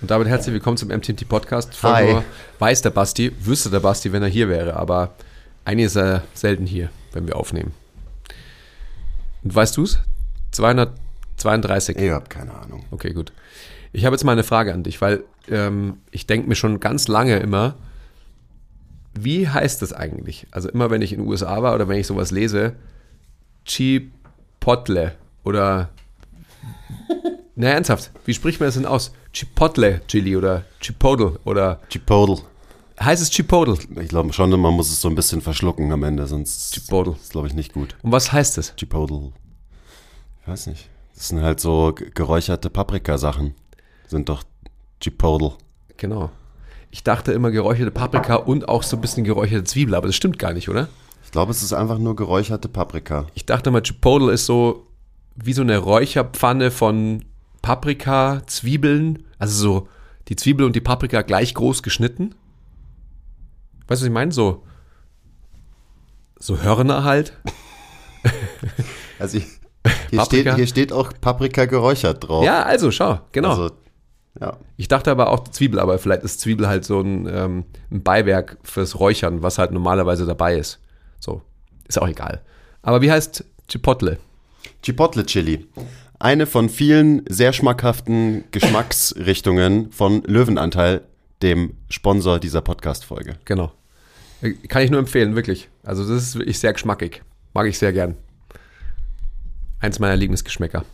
Und damit herzlich willkommen zum MTMT Podcast. Nur weiß der Basti, wüsste der Basti, wenn er hier wäre, aber eigentlich ist er selten hier, wenn wir aufnehmen. Und weißt du es? 232. Ihr habt keine Ahnung. Okay, gut. Ich habe jetzt mal eine Frage an dich, weil ähm, ich denke mir schon ganz lange immer, wie heißt das eigentlich? Also immer, wenn ich in den USA war oder wenn ich sowas lese, Chipotle oder na ernsthaft, wie spricht man das denn aus? Chipotle Chili oder Chipotle oder Chipotle. heißt es Chipotle? Ich glaube schon, man muss es so ein bisschen verschlucken am Ende, sonst Chipotle. ist glaube ich nicht gut. Und was heißt es? Chipotle. Ich weiß nicht. Das sind halt so ge- geräucherte Paprikasachen. Sind doch Chipotle. Genau. Ich dachte immer geräucherte Paprika und auch so ein bisschen geräucherte Zwiebel, aber das stimmt gar nicht, oder? Ich glaube, es ist einfach nur geräucherte Paprika. Ich dachte mal, Chipotle ist so wie so eine Räucherpfanne von Paprika, Zwiebeln, also so die Zwiebel und die Paprika gleich groß geschnitten. Weißt du, was ich meine? So, so Hörner halt. Also ich, hier, steht, hier steht auch Paprika geräuchert drauf. Ja, also schau, genau. Also, ja. Ich dachte aber auch Zwiebel, aber vielleicht ist Zwiebel halt so ein, ähm, ein Beiwerk fürs Räuchern, was halt normalerweise dabei ist. So, ist auch egal. Aber wie heißt Chipotle? Chipotle Chili. Eine von vielen sehr schmackhaften Geschmacksrichtungen von Löwenanteil, dem Sponsor dieser Podcast-Folge. Genau. Kann ich nur empfehlen, wirklich. Also das ist wirklich sehr geschmackig. Mag ich sehr gern. Eins meiner Lieblingsgeschmäcker.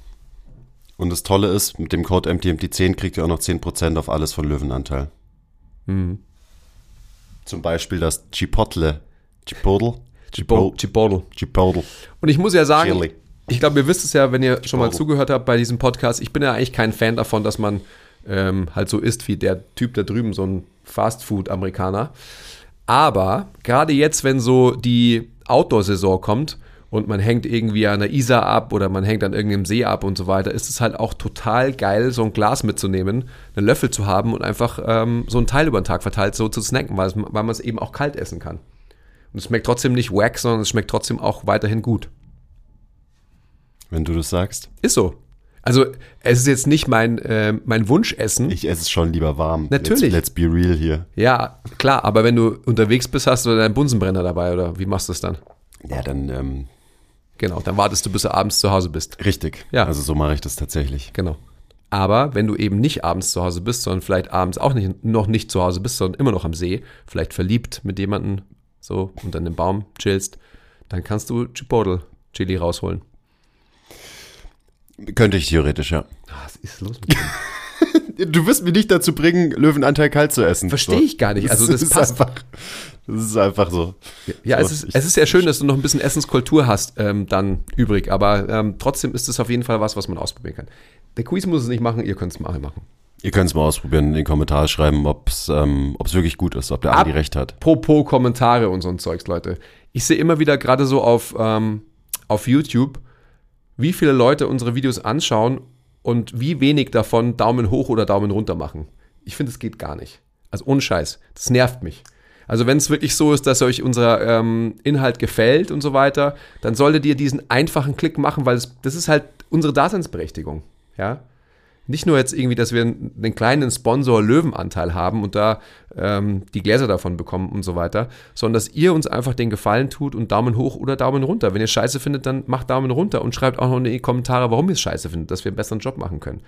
Und das Tolle ist, mit dem Code MTMT10 kriegt ihr auch noch 10% auf alles von Löwenanteil. Mhm. Zum Beispiel das Chipotle. Chipotle? Chipo- Chipotle. Chipotle. Und ich muss ja sagen, Chili. Ich glaube, ihr wisst es ja, wenn ihr schon mal zugehört habt bei diesem Podcast, ich bin ja eigentlich kein Fan davon, dass man ähm, halt so isst wie der Typ da drüben, so ein Fastfood-Amerikaner. Aber gerade jetzt, wenn so die Outdoor-Saison kommt und man hängt irgendwie an der Isar ab oder man hängt an irgendeinem See ab und so weiter, ist es halt auch total geil, so ein Glas mitzunehmen, einen Löffel zu haben und einfach ähm, so ein Teil über den Tag verteilt so zu snacken, weil, weil man es eben auch kalt essen kann. Und es schmeckt trotzdem nicht wack, sondern es schmeckt trotzdem auch weiterhin gut. Wenn du das sagst. Ist so. Also, es ist jetzt nicht mein, äh, mein Wunschessen. Ich esse es schon lieber warm. Natürlich. Let's, let's be real hier. ja, klar, aber wenn du unterwegs bist, hast du deinen Bunsenbrenner dabei oder wie machst du es dann? Ja, dann ähm, Genau, dann wartest du, bis du abends zu Hause bist. richtig. Ja. Also so mache ich das tatsächlich. Genau. Aber wenn du eben nicht abends zu Hause bist, sondern vielleicht abends auch nicht, noch nicht zu Hause bist, sondern immer noch am See, vielleicht verliebt mit jemandem, so unter einem Baum chillst, dann kannst du Chipotle Chili rausholen. Könnte ich theoretisch, ja. Was ist los mit dir? Du wirst mich nicht dazu bringen, Löwenanteil kalt zu essen. Verstehe ich gar nicht. Also das ist passt. Einfach, das ist einfach so. Ja, So, es, ist, es ist sehr schön, dass du noch ein bisschen Essenskultur hast ähm, dann übrig, aber ähm, trotzdem ist es auf jeden Fall was, was man ausprobieren kann. Der Quiz muss es nicht machen, ihr könnt es mal machen. Ihr könnt es mal ausprobieren, in den Kommentaren schreiben, ob es ähm, ob's wirklich gut ist, ob der Andi recht hat. Apropos Kommentare und so ein Zeugs, Leute. Ich sehe immer wieder gerade so auf, ähm, auf YouTube, wie viele Leute unsere Videos anschauen und wie wenig davon Daumen hoch oder Daumen runter machen. Ich finde, es geht gar nicht. Also ohne Scheiß. Das nervt mich. Also wenn es wirklich so ist, dass euch unser ähm, Inhalt gefällt und so weiter, dann solltet ihr diesen einfachen Klick machen, weil es, das ist halt unsere Daseinsberechtigung. Ja. Nicht nur jetzt irgendwie, dass wir einen einen kleinen Sponsor Löwenanteil haben und da ähm, die Gläser davon bekommen und so weiter, sondern dass ihr uns einfach den Gefallen tut und Daumen hoch oder Daumen runter. Wenn ihr es scheiße findet, dann macht Daumen runter und schreibt auch noch in die Kommentare, warum ihr es scheiße findet, dass wir einen besseren Job machen können.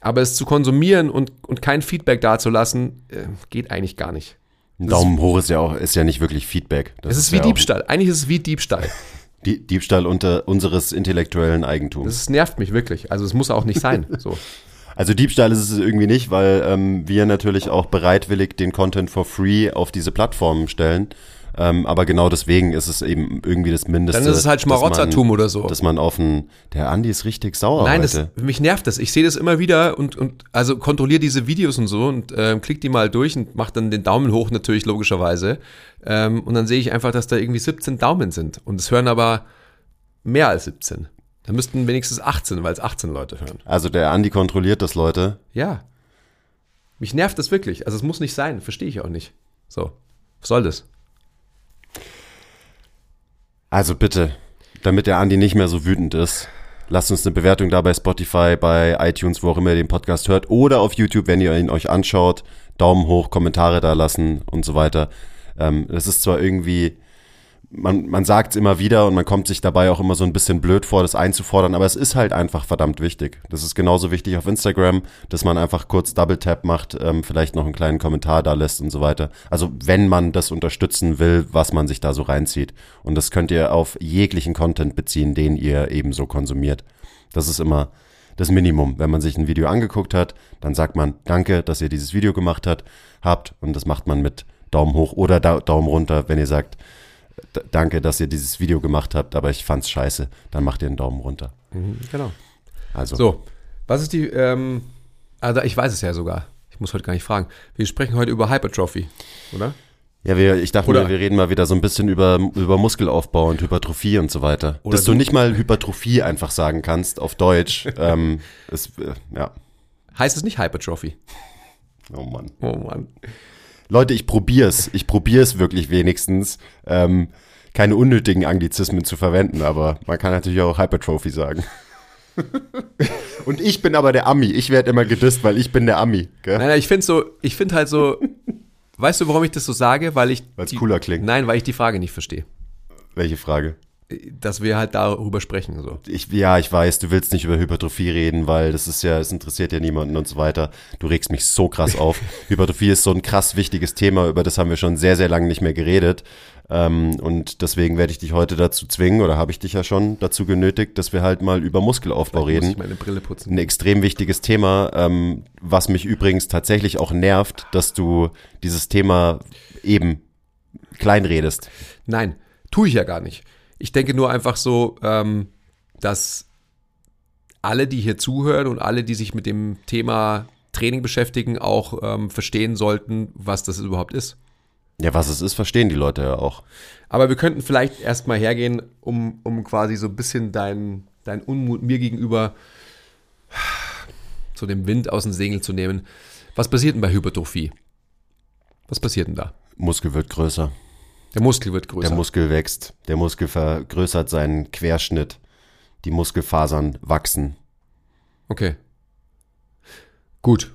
Aber es zu konsumieren und, und kein Feedback dazulassen, äh, geht eigentlich gar nicht. Ein Daumen hoch ist ja auch ist ja nicht wirklich Feedback. Das Es ist wie ja Diebstahl. Eigentlich ist es wie Diebstahl. Die, Diebstahl unter unseres intellektuellen Eigentums. Das nervt mich wirklich. Also es muss auch nicht sein. So. Also Diebstahl ist es irgendwie nicht, weil ähm, wir natürlich auch bereitwillig den Content for free auf diese Plattformen stellen. Ähm, aber genau deswegen ist es eben irgendwie das Mindeste. Dann ist es halt dass man- Schmarotzertum oder so. Dass man auf ein, der Andi ist richtig sauer Nein, das, mich nervt das. Ich sehe das immer wieder und, und also kontrolliere diese Videos und so und ähm, klick die mal durch und mach dann den Daumen hoch natürlich logischerweise. Ähm, und dann sehe ich einfach, dass da irgendwie 17 Daumen sind. Und es hören aber mehr als 17. Da müssten wenigstens 18, weil es 18 Leute hören. Also der Andi kontrolliert das, Leute. Ja. Mich nervt das wirklich. Also es muss nicht sein. Verstehe ich auch nicht. So. Was soll das? Also bitte, damit der Andi nicht mehr so wütend ist, lasst uns eine Bewertung da bei Spotify, bei iTunes, wo auch immer ihr den Podcast hört oder auf YouTube, wenn ihr ihn euch anschaut. Daumen hoch, Kommentare da lassen und so weiter. Ähm, das ist zwar irgendwie, man, man sagt es immer wieder und man kommt sich dabei auch immer so ein bisschen blöd vor, das einzufordern, aber es ist halt einfach verdammt wichtig. Das ist genauso wichtig auf Instagram, dass man einfach kurz Double Tap macht, ähm, vielleicht noch einen kleinen Kommentar da lässt und so weiter. Also wenn man das unterstützen will, was man sich da so reinzieht. Und das könnt ihr auf jeglichen Content beziehen, den ihr ebenso konsumiert. Das ist immer das Minimum. Wenn man sich ein Video angeguckt hat, dann sagt man Danke, dass ihr dieses Video gemacht hat, habt und das macht man mit Daumen hoch oder da, Daumen runter, wenn ihr sagt Danke, dass ihr dieses Video gemacht habt, aber ich fand's scheiße, dann macht ihr einen Daumen runter. Genau. Also So. Was ist die, ähm, also ich weiß es ja sogar. Ich muss heute gar nicht fragen. Wir sprechen heute über Hypertrophy, oder? ja, wir, ich dachte mir, wir reden mal wieder so ein bisschen über, über Muskelaufbau und Hypertrophie und so weiter. Oder Dass du du- nicht mal Hypertrophie einfach sagen kannst auf Deutsch, ähm, ist, äh, ja, Heißt es nicht Hypertrophy? oh Mann. Oh Mann. Leute, ich probier's. Ich probier's wirklich wenigstens, ähm, keine unnötigen Anglizismen zu verwenden, aber man kann natürlich auch Hypertrophy sagen. Und ich bin aber der Ami. Ich werde immer gedisst, weil ich bin der Ami. Gell? Nein, nein, ich finde so, ich finde halt so, weißt du, warum ich das so sage? Weil ich. Weil's die- cooler klingt. Nein, weil ich die Frage nicht verstehe. Welche Frage? Dass wir halt darüber sprechen, so. Ich, ja, ich weiß, du willst nicht über Hypertrophie reden, weil das ist ja, es interessiert ja niemanden und so weiter. Du regst mich so krass auf. Hypertrophie ist so ein krass wichtiges Thema, über das haben wir schon sehr, sehr lange nicht mehr geredet. Ähm, und deswegen werde ich dich heute dazu zwingen, oder habe ich dich ja schon dazu genötigt, dass wir halt mal über Muskelaufbau Muss reden. ich meine Brille putzen. Ein extrem wichtiges Thema, ähm, was mich übrigens tatsächlich auch nervt, dass du dieses Thema eben kleinredest. Nein, tue ich ja gar nicht. Ich denke nur einfach so, ähm, dass alle, die hier zuhören und alle, die sich mit dem Thema Training beschäftigen, auch ähm, verstehen sollten, was das überhaupt ist. Ja, was es ist, verstehen die Leute ja auch. Aber wir könnten vielleicht erstmal hergehen, um, um quasi so ein bisschen dein, dein Unmut mir gegenüber so dem Wind aus dem Segel zu nehmen. Was passiert denn bei Hypertrophie? Was passiert denn da? Muskel wird größer. Der Muskel wird größer. Der Muskel wächst, der Muskel vergrößert seinen Querschnitt, die Muskelfasern wachsen. Okay. Gut.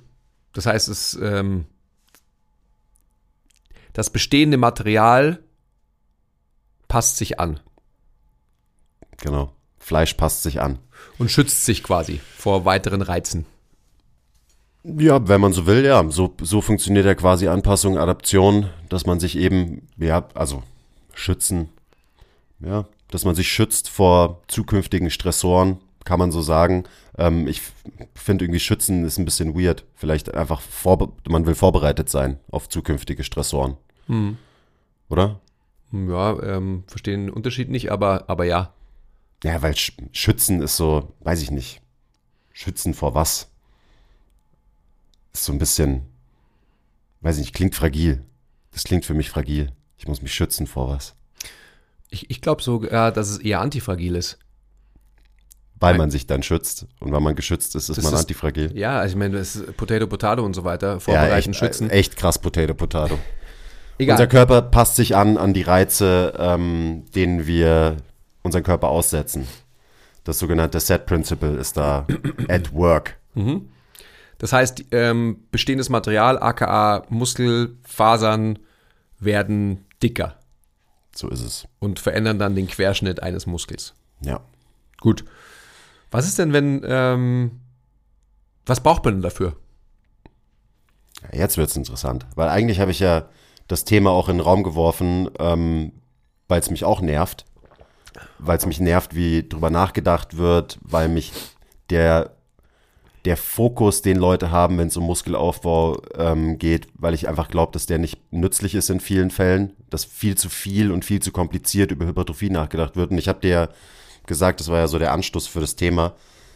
Das heißt, es, ähm, das bestehende Material passt sich an Genau. Fleisch passt sich an. und schützt sich quasi vor weiteren Reizen. Ja, wenn man so will, ja. So, so funktioniert ja quasi Anpassung, Adaption, dass man sich eben, ja, also schützen, ja, dass man sich schützt vor zukünftigen Stressoren, kann man so sagen. Ähm, ich finde irgendwie schützen ist ein bisschen weird. Vielleicht einfach, vorbe man will vorbereitet sein auf zukünftige Stressoren. Oder? Ja, ähm, verstehen den Unterschied nicht, aber, aber ja. Ja, weil Sch Schützen ist so, weiß ich nicht. Schützen vor was? Ist so ein bisschen, weiß ich nicht, klingt fragil. Das klingt für mich fragil. Ich muss mich schützen vor was. Ich, ich glaube sogar, dass es eher antifragil ist. Weil Nein. man sich dann schützt. Und wenn man geschützt ist, ist Das man ist- antifragil. Ja, also ich meine, das ist Potato, Potato und so weiter. Vorbereiten, echt, schützen. echt krass Potato Potato. Egal. Unser Körper passt sich an an die Reize, ähm, denen wir unseren Körper aussetzen. Das sogenannte Set Principle ist da at work. Das heißt, ähm, bestehendes Material, aka Muskelfasern, werden dicker So ist es. und verändern dann den Querschnitt eines Muskels. Ja. Gut. Was ist denn, wenn, ähm, was braucht man denn dafür? Ja, Jetzt wird's interessant, weil eigentlich habe ich ja das Thema auch in den Raum geworfen, ähm, weil es mich auch nervt, weil es mich nervt, wie drüber nachgedacht wird, weil mich der der Fokus, den Leute haben, wenn es um Muskelaufbau ähm, geht, weil ich einfach glaube, dass der nicht nützlich ist in vielen Fällen, dass viel zu viel und viel zu kompliziert über Hypertrophie nachgedacht wird. Und ich habe dir gesagt, das war ja so der Anstoß für das Thema,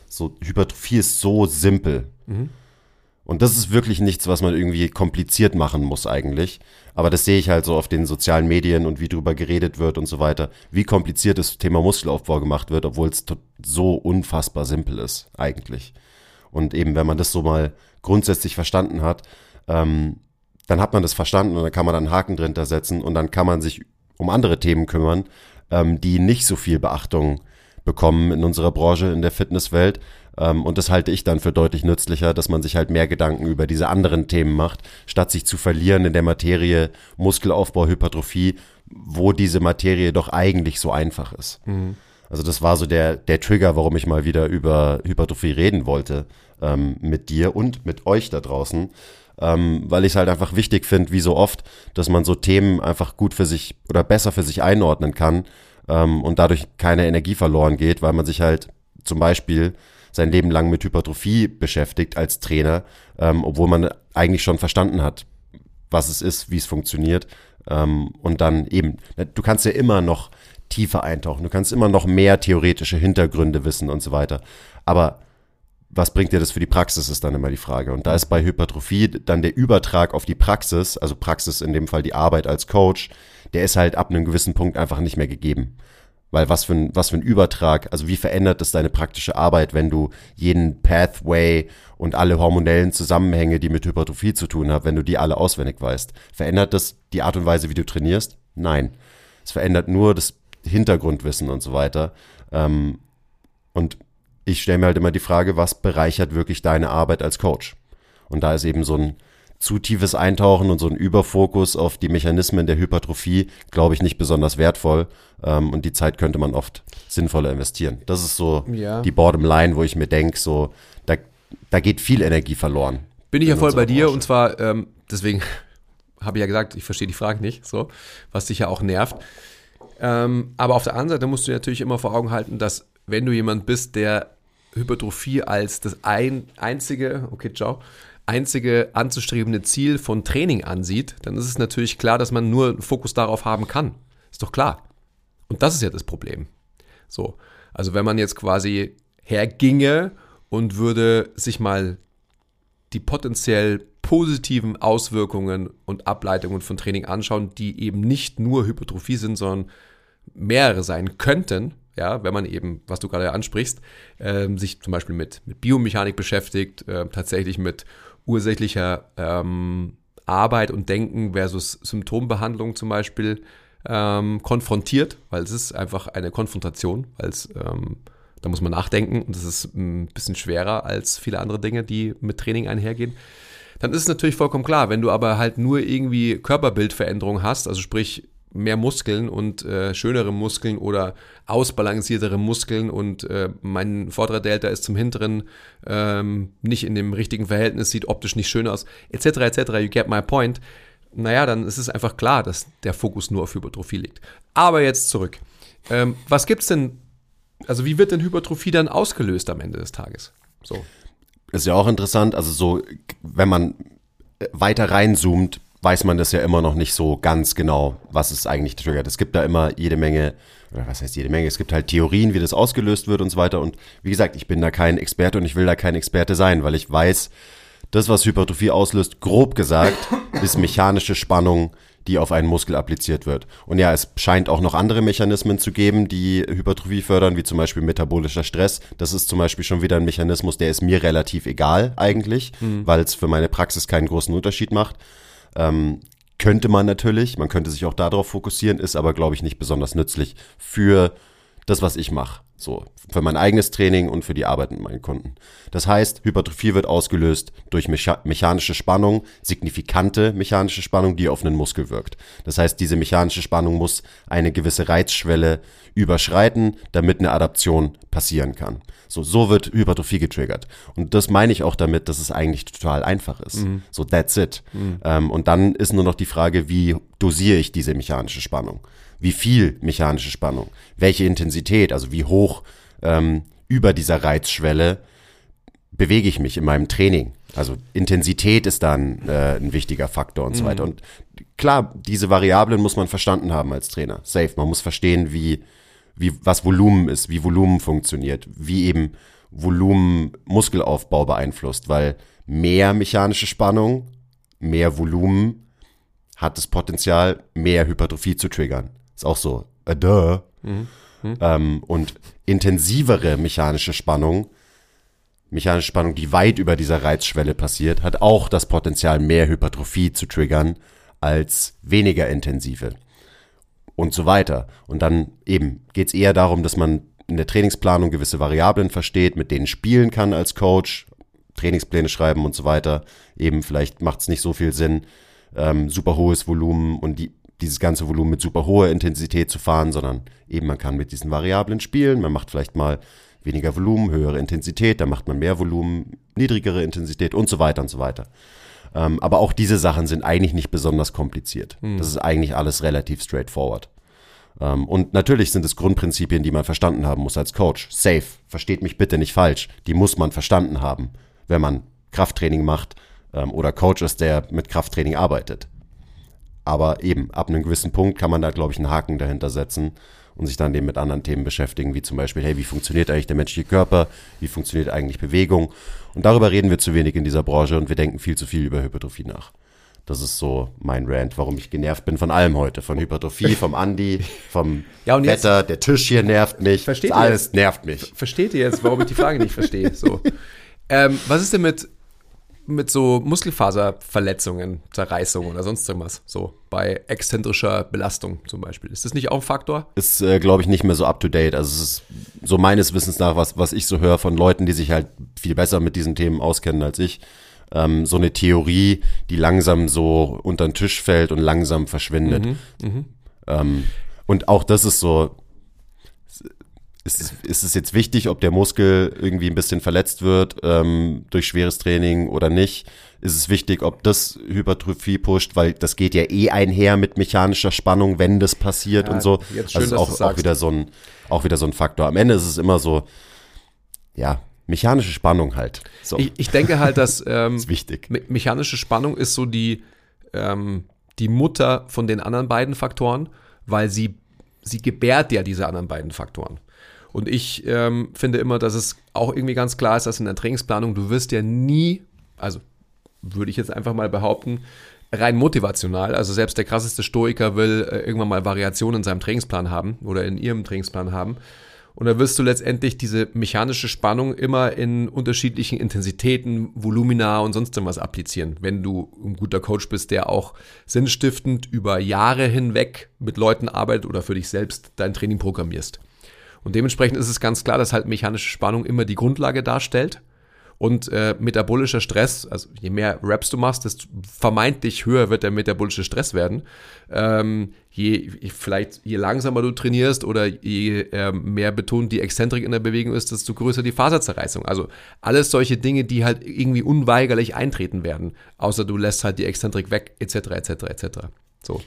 so Hypertrophie ist so simpel. Mhm. Und das ist wirklich nichts, was man irgendwie kompliziert machen muss eigentlich. Aber das sehe ich halt so auf den sozialen Medien und wie drüber geredet wird und so weiter. Wie kompliziert das Thema Muskelaufbau gemacht wird, obwohl es so unfassbar simpel ist eigentlich. Und eben, wenn man das so mal grundsätzlich verstanden hat, ähm, dann hat man das verstanden und dann kann man dann einen Haken drin setzen und dann kann man sich um andere Themen kümmern, ähm, die nicht so viel Beachtung bekommen in unserer Branche, in der Fitnesswelt. Ähm, und das halte ich dann für deutlich nützlicher, dass man sich halt mehr Gedanken über diese anderen Themen macht, statt sich zu verlieren in der Materie Muskelaufbau, Hypertrophie, wo diese Materie doch eigentlich so einfach ist. Mhm. Also das war so der, der Trigger, warum ich mal wieder über Hypertrophie reden wollte ähm, mit dir und mit euch da draußen. Ähm, weil ich es halt einfach wichtig finde, wie so oft, dass man so Themen einfach gut für sich oder besser für sich einordnen kann ähm, und dadurch keine Energie verloren geht, weil man sich halt zum Beispiel sein Leben lang mit Hypertrophie beschäftigt als Trainer, ähm, obwohl man eigentlich schon verstanden hat, was es ist, wie es funktioniert. Ähm, und dann eben, du kannst ja immer noch tiefer eintauchen, du kannst immer noch mehr theoretische Hintergründe wissen und so weiter. Aber was bringt dir das für die Praxis, ist dann immer die Frage. Und da ist bei Hypertrophie dann der Übertrag auf die Praxis, also Praxis in dem Fall die Arbeit als Coach, der ist halt ab einem gewissen Punkt einfach nicht mehr gegeben. Weil was für ein, was für ein Übertrag, also wie verändert es deine praktische Arbeit, wenn du jeden Pathway und alle hormonellen Zusammenhänge, die mit Hypertrophie zu tun haben, wenn du die alle auswendig weißt? Verändert das die Art und Weise, wie du trainierst? Nein. Es verändert nur das Hintergrundwissen und so weiter. Ähm, und ich stelle mir halt immer die Frage, was bereichert wirklich deine Arbeit als Coach? Und da ist eben so ein zu tiefes Eintauchen und so ein Überfokus auf die Mechanismen der Hypertrophie, glaube ich, nicht besonders wertvoll. Ähm, und die Zeit könnte man oft sinnvoller investieren. Das ist so ja. die Bottom-Line, wo ich mir denke, so, da, da geht viel Energie verloren. Bin ich ja voll bei dir Branche. und zwar, ähm, deswegen habe ich ja gesagt, ich verstehe die Frage nicht, so, was dich ja auch nervt. Ähm, aber auf der anderen Seite musst du natürlich immer vor Augen halten, dass wenn du jemand bist, der Hypertrophie als das ein, einzige, okay, ciao, einzige anzustrebende Ziel von Training ansieht, dann ist es natürlich klar, dass man nur einen Fokus darauf haben kann. Ist doch klar. Und das ist ja das Problem. So. Also wenn man jetzt quasi herginge und würde sich mal die potenziell positiven Auswirkungen und Ableitungen von Training anschauen, die eben nicht nur Hypertrophie sind, sondern mehrere sein könnten, ja, wenn man eben, was du gerade ansprichst, äh, sich zum Beispiel mit, mit Biomechanik beschäftigt, äh, tatsächlich mit ursächlicher ähm, Arbeit und Denken versus Symptombehandlung zum Beispiel ähm, konfrontiert, weil es ist einfach eine Konfrontation, weil es ähm, da muss man nachdenken und das ist ein bisschen schwerer als viele andere Dinge, die mit Training einhergehen. Dann ist es natürlich vollkommen klar, wenn du aber halt nur irgendwie Körperbildveränderung hast, also sprich mehr Muskeln und äh, schönere Muskeln oder ausbalanciertere Muskeln und äh, mein vorderer Delta ist zum hinteren ähm, nicht in dem richtigen Verhältnis, sieht optisch nicht schön aus, etc. etc. You get my point. Naja, dann ist es einfach klar, dass der Fokus nur auf Hypertrophie liegt. Aber jetzt zurück. Ähm, was gibt's denn, also wie wird denn Hypertrophie dann ausgelöst am Ende des Tages? So. Ist ja auch interessant, also so, wenn man weiter reinzoomt, weiß man das ja immer noch nicht so ganz genau, was es eigentlich triggert. Es gibt da immer jede Menge, oder was heißt jede Menge, es gibt halt Theorien, wie das ausgelöst wird und so weiter. Und wie gesagt, ich bin da kein Experte und ich will da kein Experte sein, weil ich weiß, das, was Hypertrophie auslöst, grob gesagt, ist mechanische Spannung, die auf einen Muskel appliziert wird. Und ja, es scheint auch noch andere Mechanismen zu geben, die Hypertrophie fördern, wie zum Beispiel metabolischer Stress. Das ist zum Beispiel schon wieder ein Mechanismus, der ist mir relativ egal eigentlich, mhm. weil es für meine Praxis keinen großen Unterschied macht. Ähm, könnte man natürlich, man könnte sich auch darauf fokussieren, ist aber, glaube ich, nicht besonders nützlich für das, was ich mache. So, für mein eigenes Training und für die Arbeit mit meinen Kunden. Das heißt, Hypertrophie wird ausgelöst durch mecha mechanische Spannung, signifikante mechanische Spannung, die auf einen Muskel wirkt. Das heißt, diese mechanische Spannung muss eine gewisse Reizschwelle überschreiten, damit eine Adaption passieren kann. So, so wird Hypertrophie getriggert. Und das meine ich auch damit, dass es eigentlich total einfach ist. Mhm. So, that's it. Mhm. Ähm, und dann ist nur noch die Frage, wie dosiere ich diese mechanische Spannung? Wie viel mechanische Spannung? Welche Intensität? Also wie hoch ähm, über dieser Reizschwelle bewege ich mich in meinem Training? Also Intensität ist dann äh, ein wichtiger Faktor und so weiter. Und klar, diese Variablen muss man verstanden haben als Trainer. Safe. Man muss verstehen, wie, wie was Volumen ist, wie Volumen funktioniert, wie eben Volumen Muskelaufbau beeinflusst, weil mehr mechanische Spannung, mehr Volumen hat das Potenzial, mehr Hypertrophie zu triggern. Ist auch so, äh, duh. Ähm, und intensivere mechanische Spannung, mechanische Spannung, die weit über dieser Reizschwelle passiert, hat auch das Potenzial, mehr Hypertrophie zu triggern als weniger intensive. Und so weiter. Und dann eben geht es eher darum, dass man in der Trainingsplanung gewisse Variablen versteht, mit denen spielen kann als Coach, Trainingspläne schreiben und so weiter. Eben vielleicht macht es nicht so viel Sinn, ähm, super hohes Volumen und die, dieses ganze Volumen mit super hoher Intensität zu fahren, sondern eben man kann mit diesen Variablen spielen. Man macht vielleicht mal weniger Volumen, höhere Intensität, dann macht man mehr Volumen, niedrigere Intensität und so weiter und so weiter. Ähm, aber auch diese Sachen sind eigentlich nicht besonders kompliziert. Das ist eigentlich alles relativ straightforward. Ähm, und natürlich sind es Grundprinzipien, die man verstanden haben muss als Coach. Safe. Versteht mich bitte nicht falsch. Die muss man verstanden haben, wenn man Krafttraining macht ähm, oder Coach ist, der mit Krafttraining arbeitet. Aber eben, ab einem gewissen Punkt kann man da, glaube ich, einen Haken dahinter setzen und sich dann eben mit anderen Themen beschäftigen, wie zum Beispiel, hey, wie funktioniert eigentlich der menschliche Körper? Wie funktioniert eigentlich Bewegung? Und darüber reden wir zu wenig in dieser Branche und wir denken viel zu viel über Hypertrophie nach. Das ist so mein Rant, warum ich genervt bin von allem heute. Von Hypertrophie, vom Andi, vom Ja, jetzt- Wetter, der Tisch hier nervt mich. Versteht alles nervt mich. Versteht ihr jetzt, warum ich die Frage nicht verstehe? So. Ähm, was ist denn mit, mit so Muskelfaserverletzungen, Zerreißungen oder sonst irgendwas? So bei exzentrischer Belastung zum Beispiel. Ist das nicht auch ein Faktor? ist, äh, glaube ich, nicht mehr so up to date. Also es ist so meines Wissens nach, was, was ich so höre von Leuten, die sich halt viel besser mit diesen Themen auskennen als ich. Ähm, so eine Theorie, die langsam so unter den Tisch fällt und langsam verschwindet. Ähm, und auch das ist so, ist, es- ist es jetzt wichtig, ob der Muskel irgendwie ein bisschen verletzt wird ähm, durch schweres Training oder nicht? Ist es wichtig, ob das Hypertrophie pusht, weil das geht ja eh einher mit mechanischer Spannung, wenn das passiert Ja, und so. jetzt schön, also auch, auch wieder so ein, auch wieder so ein Faktor. Am Ende ist es immer so, ja, mechanische Spannung halt. So, Ich, ich denke halt, dass ähm, ist wichtig. me mechanische Spannung ist so die, ähm, die Mutter von den anderen beiden Faktoren, weil sie, sie gebärt ja diese anderen beiden Faktoren. Und ich ähm, finde immer, dass es auch irgendwie ganz klar ist, dass in der Trainingsplanung du wirst ja nie, also würde ich jetzt einfach mal behaupten, rein motivational, also selbst der krasseste Stoiker will äh, irgendwann mal Variationen in seinem Trainingsplan haben oder in ihrem Trainingsplan haben. Und da wirst du letztendlich diese mechanische Spannung immer in unterschiedlichen Intensitäten, Volumina und sonst irgendwas applizieren, wenn du ein guter Coach bist, der auch sinnstiftend über Jahre hinweg mit Leuten arbeitet oder für dich selbst dein Training programmierst. Und dementsprechend ist es ganz klar, dass halt mechanische Spannung immer die Grundlage darstellt. Und äh, metabolischer Stress, also je mehr Reps du machst, desto vermeintlich höher wird der metabolische Stress werden. Ähm, je, vielleicht je langsamer du trainierst oder je ähm, mehr betont die Exzentrik in der Bewegung ist, desto größer die Faserzerreißung. Also alles solche Dinge, die halt irgendwie unweigerlich eintreten werden. Außer du lässt halt die Exzentrik weg, etc., etc., etc. So.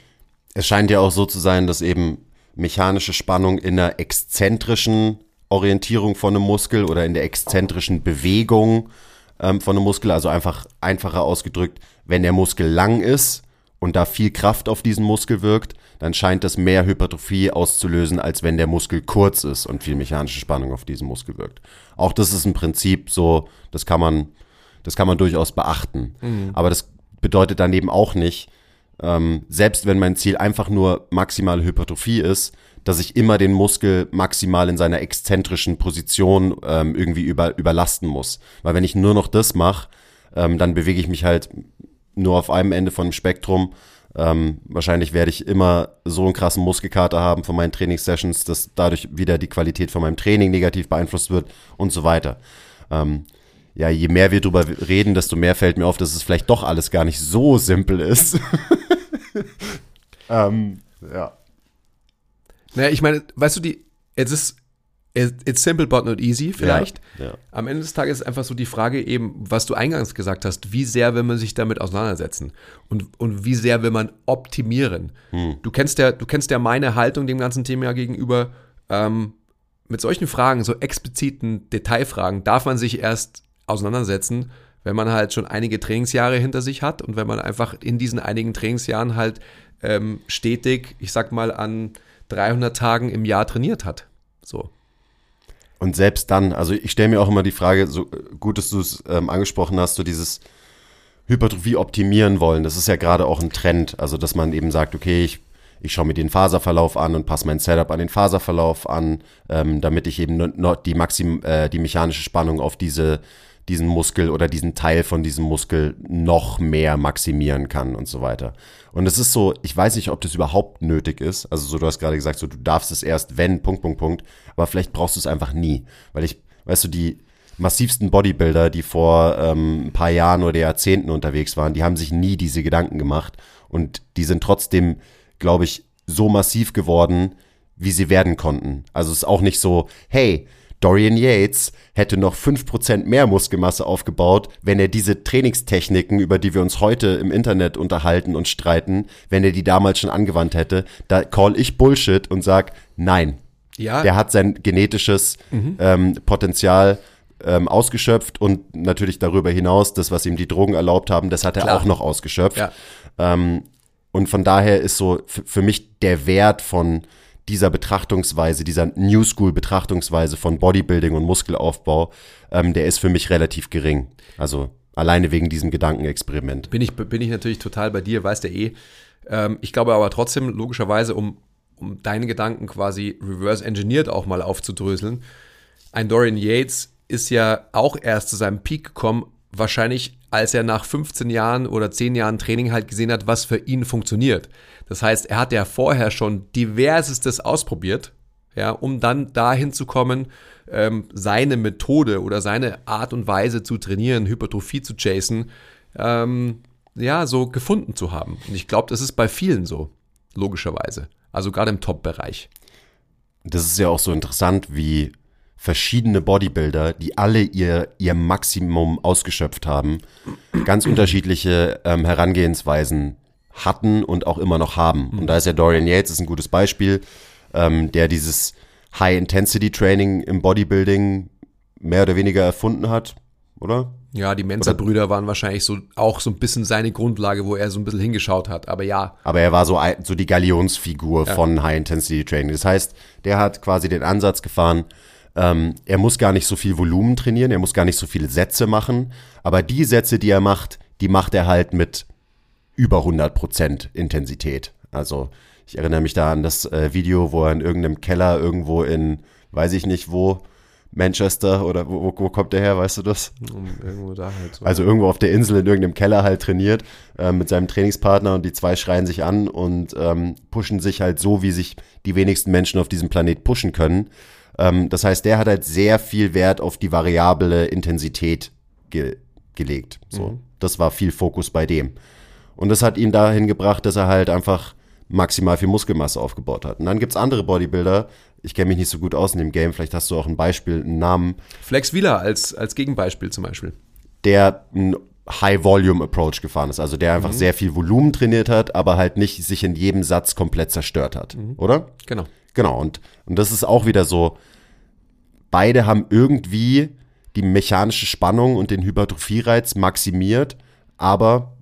Es scheint ja auch so zu sein, dass eben mechanische Spannung in einer exzentrischen Orientierung von einem Muskel oder in der exzentrischen Bewegung ähm, von einem Muskel, also einfach einfacher ausgedrückt, wenn der Muskel lang ist und da viel Kraft auf diesen Muskel wirkt, dann scheint das mehr Hypertrophie auszulösen, als wenn der Muskel kurz ist und viel mechanische Spannung auf diesen Muskel wirkt. Auch das ist ein Prinzip so, das kann man, das kann man durchaus beachten. Aber das bedeutet dann eben auch nicht, ähm, selbst wenn mein Ziel einfach nur maximale Hypertrophie ist, dass ich immer den Muskel maximal in seiner exzentrischen Position ähm, irgendwie über, überlasten muss. Weil wenn ich nur noch das mache, ähm, dann bewege ich mich halt nur auf einem Ende von dem Spektrum. Ähm, wahrscheinlich werde ich immer so einen krassen Muskelkater haben von meinen Trainingssessions, dass dadurch wieder die Qualität von meinem Training negativ beeinflusst wird und so weiter. Ähm, ja, je mehr wir drüber reden, desto mehr fällt mir auf, dass es vielleicht doch alles gar nicht so simpel ist. ähm, ja. Naja, ich meine, weißt du, die, es ist, it's simple but not easy vielleicht. Ja, ja. Am Ende des Tages ist einfach so die Frage eben, was du eingangs gesagt hast, wie sehr will man sich damit auseinandersetzen und, und wie sehr will man optimieren. Du kennst ja, du kennst ja meine Haltung dem ganzen Thema gegenüber. Ähm, mit solchen Fragen, so expliziten Detailfragen, darf man sich erst auseinandersetzen, wenn man halt schon einige Trainingsjahre hinter sich hat und wenn man einfach in diesen einigen Trainingsjahren halt ähm, stetig, ich sag mal, an 300 Tagen im Jahr trainiert hat. So. Und selbst dann, also ich stelle mir auch immer die Frage, so gut, dass du es ähm, angesprochen hast, so dieses Hypertrophie optimieren wollen. Das ist ja gerade auch ein Trend. Also, dass man eben sagt, okay, ich, ich schaue mir den Faserverlauf an und passe mein Setup an den Faserverlauf an, ähm, damit ich eben nur die, Maxim, äh, die mechanische Spannung auf diese diesen Muskel oder diesen Teil von diesem Muskel noch mehr maximieren kann und so weiter. Und es ist so, ich weiß nicht, ob das überhaupt nötig ist. Also so, du hast gerade gesagt, so du darfst es erst, wenn, Punkt, Punkt, Punkt. Aber vielleicht brauchst du es einfach nie. Weil ich, weißt du, die massivsten Bodybuilder, die vor ähm, ein paar Jahren oder Jahrzehnten unterwegs waren, die haben sich nie diese Gedanken gemacht. Und die sind trotzdem, glaube ich, so massiv geworden, wie sie werden konnten. Also es ist auch nicht so, hey, Dorian Yates hätte noch 5% mehr Muskelmasse aufgebaut, wenn er diese Trainingstechniken, über die wir uns heute im Internet unterhalten und streiten, wenn er die damals schon angewandt hätte. Da call ich Bullshit und sag, nein. Ja. Der hat sein genetisches mhm. ähm, Potenzial ähm, ausgeschöpft und natürlich darüber hinaus, das, was ihm die Drogen erlaubt haben, das hat er Klar. auch noch ausgeschöpft. Ja. Ähm, und von daher ist so für mich der Wert von dieser Betrachtungsweise, dieser New School Betrachtungsweise von Bodybuilding und Muskelaufbau, ähm, der ist für mich relativ gering. Also alleine wegen diesem Gedankenexperiment. Bin ich, bin ich natürlich total bei dir, weißt du eh. Ähm, ich glaube aber trotzdem, logischerweise, um, um deine Gedanken quasi reverse engineert auch mal aufzudröseln, ein Dorian Yates ist ja auch erst zu seinem Peak gekommen, wahrscheinlich als er nach 15 Jahren oder 10 Jahren Training halt gesehen hat, was für ihn funktioniert. Das heißt, er hat ja vorher schon diversestes ausprobiert, ja, um dann dahin zu kommen, ähm, seine Methode oder seine Art und Weise zu trainieren, Hypertrophie zu chasen, ähm, ja, so gefunden zu haben. Und ich glaube, das ist bei vielen so, logischerweise. Also gerade im Top-Bereich. Das ist ja auch so interessant, wie verschiedene Bodybuilder, die alle ihr, ihr Maximum ausgeschöpft haben, ganz unterschiedliche ähm, Herangehensweisen hatten und auch immer noch haben. Und da ist ja Dorian Yates ist ein gutes Beispiel, ähm, der dieses High-Intensity-Training im Bodybuilding mehr oder weniger erfunden hat, oder? Ja, die Mensa-Brüder waren wahrscheinlich so auch so ein bisschen seine Grundlage, wo er so ein bisschen hingeschaut hat, aber ja. Aber er war so, so die Galionsfigur ja. von High-Intensity-Training. Das heißt, der hat quasi den Ansatz gefahren, ähm, er muss gar nicht so viel Volumen trainieren, er muss gar nicht so viele Sätze machen, aber die Sätze, die er macht, die macht er halt mit über 100% Intensität. Also ich erinnere mich da an das äh, Video, wo er in irgendeinem Keller irgendwo in, weiß ich nicht wo, Manchester oder wo, wo kommt der her, weißt du das? Irgendwo da halt. So. Also irgendwo auf der Insel in irgendeinem Keller halt trainiert äh, mit seinem Trainingspartner und die zwei schreien sich an und ähm, pushen sich halt so, wie sich die wenigsten Menschen auf diesem Planet pushen können. Ähm, das heißt, der hat halt sehr viel Wert auf die variable Intensität ge gelegt. So, mhm. das war viel Fokus bei dem. Und das hat ihn dahin gebracht, dass er halt einfach maximal viel Muskelmasse aufgebaut hat. Und dann gibt's andere Bodybuilder, ich kenne mich nicht so gut aus in dem Game, vielleicht hast du auch ein Beispiel, einen Namen. Flex Wheeler als, als Gegenbeispiel zum Beispiel. Der einen High-Volume-Approach gefahren ist, also der einfach mhm. sehr viel Volumen trainiert hat, aber halt nicht sich in jedem Satz komplett zerstört hat, mhm. oder? Genau. Genau, und, und das ist auch wieder so, beide haben irgendwie die mechanische Spannung und den Hypertrophie-Reiz maximiert, aber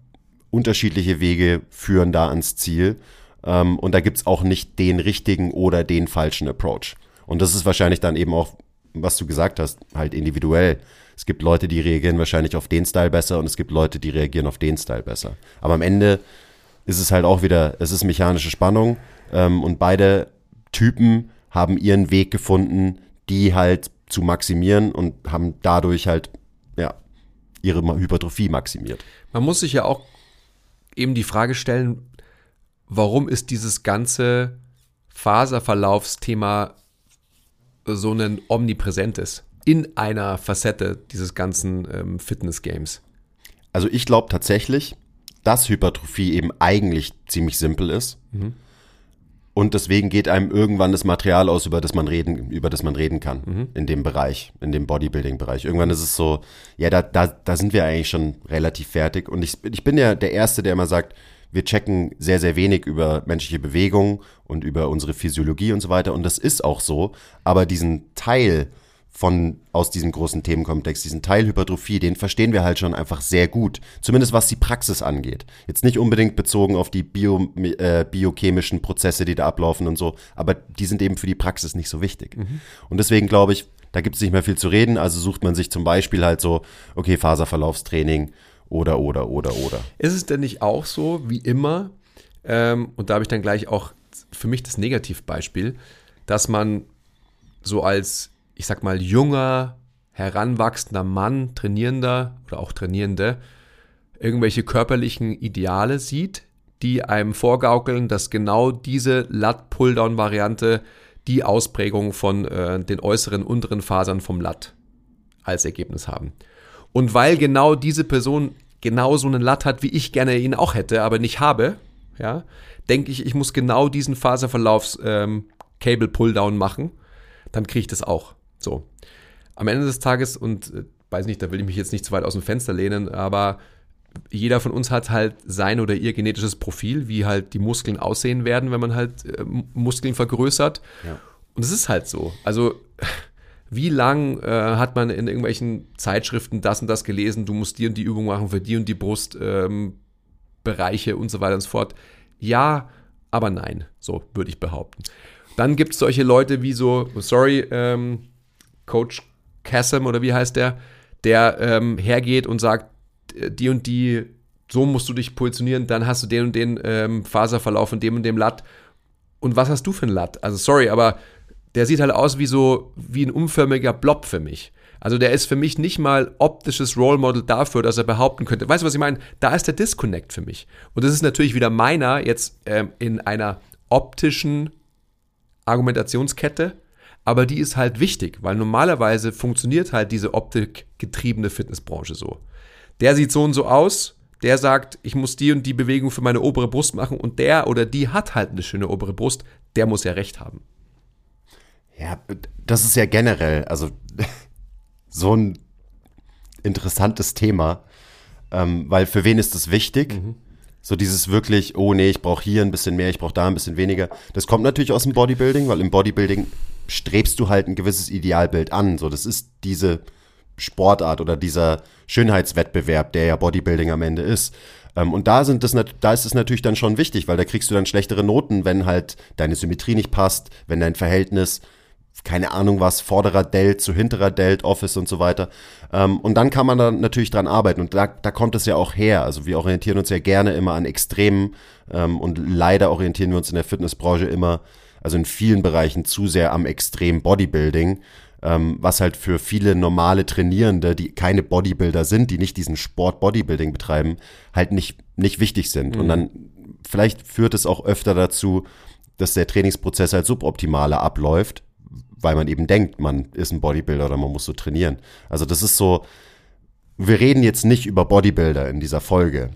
unterschiedliche Wege führen da ans Ziel. Ähm, und da gibt es auch nicht den richtigen oder den falschen Approach. Und das ist wahrscheinlich dann eben auch, was du gesagt hast, halt individuell. Es gibt Leute, die reagieren wahrscheinlich auf den Style besser und es gibt Leute, die reagieren auf den Style besser. Aber am Ende ist es halt auch wieder, es ist mechanische Spannung ähm, und beide Typen haben ihren Weg gefunden, die halt zu maximieren und haben dadurch halt, ja, ihre Hypertrophie maximiert. Man muss sich ja auch eben die Frage stellen, warum ist dieses ganze Faserverlaufsthema so ein omnipräsentes in einer Facette dieses ganzen ähm, Fitness-Games? Also ich glaube tatsächlich, dass Hypertrophie eben eigentlich ziemlich simpel ist. Mhm. Und deswegen geht einem irgendwann das Material aus, über das man reden, über das man reden kann mhm. in dem Bereich, in dem Bodybuilding-Bereich. Irgendwann ist es so, ja, da, da, da sind wir eigentlich schon relativ fertig. Und ich, ich bin ja der Erste, der immer sagt, wir checken sehr, sehr wenig über menschliche Bewegung und über unsere Physiologie und so weiter. Und das ist auch so. Aber diesen Teil von aus diesem großen Themenkomplex, diesen Teil Hypertrophie, den verstehen wir halt schon einfach sehr gut. Zumindest was die Praxis angeht. Jetzt nicht unbedingt bezogen auf die bio, äh, biochemischen Prozesse, die da ablaufen und so, aber die sind eben für die Praxis nicht so wichtig. Mhm. Und deswegen glaube ich, da gibt es nicht mehr viel zu reden, also sucht man sich zum Beispiel halt so, okay, Faserverlaufstraining oder, oder, oder, oder. Ist es denn nicht auch so, wie immer, ähm, und da habe ich dann gleich auch für mich das Negativbeispiel, dass man so als ich sag mal, junger, heranwachsender Mann, Trainierender oder auch Trainierende, irgendwelche körperlichen Ideale sieht, die einem vorgaukeln, dass genau diese Lat-Pulldown-Variante die Ausprägung von äh, den äußeren, unteren Fasern vom Lat als Ergebnis haben. Und weil genau diese Person genau so einen Lat hat, wie ich gerne ihn auch hätte, aber nicht habe, ja, denke ich, ich muss genau diesen Faserverlaufs ähm, machen, dann kriege ich das auch. So. Am Ende des Tages, und äh, weiß nicht, da will ich mich jetzt nicht zu weit aus dem Fenster lehnen, aber jeder von uns hat halt sein oder ihr genetisches Profil, wie halt die Muskeln aussehen werden, wenn man halt äh, Muskeln vergrößert. Ja. Und es ist halt so. Also, wie lang äh, hat man in irgendwelchen Zeitschriften das und das gelesen, du musst die und die Übung machen für die und die Brustbereiche ähm, und so weiter und so fort. Ja, aber nein, so würde ich behaupten. Dann gibt es solche Leute wie so, sorry, ähm, Coach Kassem oder wie heißt der, der ähm, hergeht und sagt, äh, die und die, so musst du dich positionieren, dann hast du den und den ähm, Faserverlauf und dem und dem Latt. Und was hast du für ein Latt? Also sorry, aber der sieht halt aus wie so, wie ein umförmiger Blob für mich. Also der ist für mich nicht mal optisches Role Model dafür, dass er behaupten könnte. Weißt du, was ich meine? Da ist der Disconnect für mich. Und das ist natürlich wieder meiner jetzt ähm, in einer optischen Argumentationskette aber die ist halt wichtig, weil normalerweise funktioniert halt diese optikgetriebene Fitnessbranche so. Der sieht so und so aus, der sagt, ich muss die und die Bewegung für meine obere Brust machen und der oder die hat halt eine schöne obere Brust, der muss ja recht haben. Ja, das ist ja generell, also so ein interessantes Thema, ähm, weil für wen ist das wichtig? Mhm. So dieses wirklich, oh nee, ich brauche hier ein bisschen mehr, ich brauche da ein bisschen weniger. Das kommt natürlich aus dem Bodybuilding, weil im Bodybuilding strebst du halt ein gewisses Idealbild an. So, das ist diese Sportart oder dieser Schönheitswettbewerb, der ja Bodybuilding am Ende ist. Ähm, und da sind das, da ist es natürlich dann schon wichtig, weil da kriegst du dann schlechtere Noten, wenn halt deine Symmetrie nicht passt, wenn dein Verhältnis keine Ahnung was, vorderer Delt zu hinterer Delt, Office und so weiter. Ähm, und dann kann man da natürlich dran arbeiten. Und da, da kommt es ja auch her. Also wir orientieren uns ja gerne immer an Extremen ähm, und leider orientieren wir uns in der Fitnessbranche immer also in vielen Bereichen zu sehr am Extrem Bodybuilding, ähm, was halt für viele normale Trainierende, die keine Bodybuilder sind, die nicht diesen Sport Bodybuilding betreiben, halt nicht, nicht wichtig sind. Mhm. Und dann vielleicht führt es auch öfter dazu, dass der Trainingsprozess halt suboptimaler abläuft, weil man eben denkt, man ist ein Bodybuilder oder man muss so trainieren. Also das ist so, wir reden jetzt nicht über Bodybuilder in dieser Folge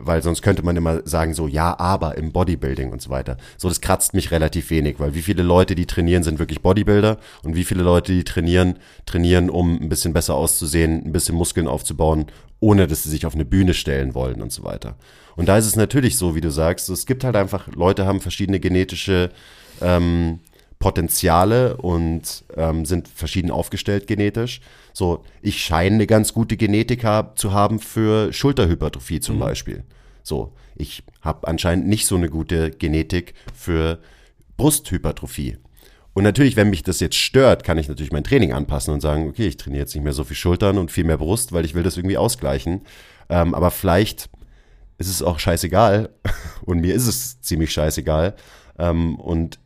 weil sonst könnte man immer sagen so, ja, aber im Bodybuilding und so weiter. So, das kratzt mich relativ wenig, weil wie viele Leute, die trainieren, sind wirklich Bodybuilder und wie viele Leute, die trainieren, trainieren, um ein bisschen besser auszusehen, ein bisschen Muskeln aufzubauen, ohne dass sie sich auf eine Bühne stellen wollen und so weiter. Und da ist es natürlich so, wie du sagst, es gibt halt einfach, Leute haben verschiedene genetische ähm, Potenziale und ähm, sind verschieden aufgestellt genetisch. So, ich scheine eine ganz gute Genetik hab, zu haben für Schulterhypertrophie zum mhm. Beispiel. So, ich habe anscheinend nicht so eine gute Genetik für Brusthypertrophie. Und natürlich, wenn mich das jetzt stört, kann ich natürlich mein Training anpassen und sagen, okay, ich trainiere jetzt nicht mehr so viel Schultern und viel mehr Brust, weil ich will das irgendwie ausgleichen. Ähm, aber vielleicht ist es auch scheißegal und mir ist es ziemlich scheißegal. Ähm, und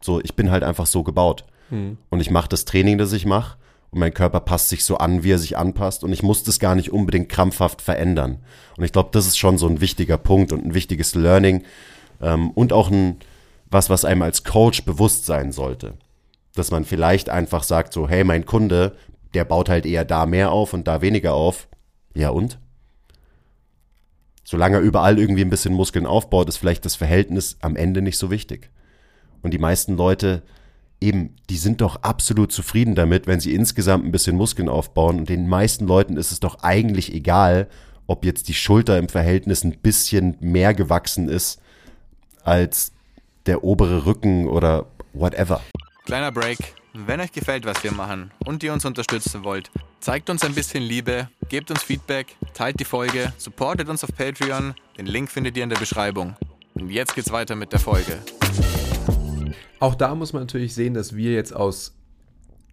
so, ich bin halt einfach so gebaut. Mhm. Und ich mache das Training, das ich mache. Und mein Körper passt sich so an, wie er sich anpasst. Und ich muss das gar nicht unbedingt krampfhaft verändern. Und ich glaube, das ist schon so ein wichtiger Punkt und ein wichtiges Learning. Ähm, und auch ein, was, was einem als Coach bewusst sein sollte. Dass man vielleicht einfach sagt so, hey, mein Kunde, der baut halt eher da mehr auf und da weniger auf. Ja und? Solange er überall irgendwie ein bisschen Muskeln aufbaut, ist vielleicht das Verhältnis am Ende nicht so wichtig. Und die meisten Leute eben, die sind doch absolut zufrieden damit, wenn sie insgesamt ein bisschen Muskeln aufbauen. Und den meisten Leuten ist es doch eigentlich egal, ob jetzt die Schulter im Verhältnis ein bisschen mehr gewachsen ist als der obere Rücken oder whatever. Kleiner Break Wenn euch gefällt, was wir machen und ihr uns unterstützen wollt, zeigt uns ein bisschen Liebe, gebt uns Feedback, teilt die Folge, supportet uns auf Patreon. Den Link findet ihr in der Beschreibung. Und jetzt geht's weiter mit der Folge. Auch da muss man natürlich sehen, dass wir jetzt aus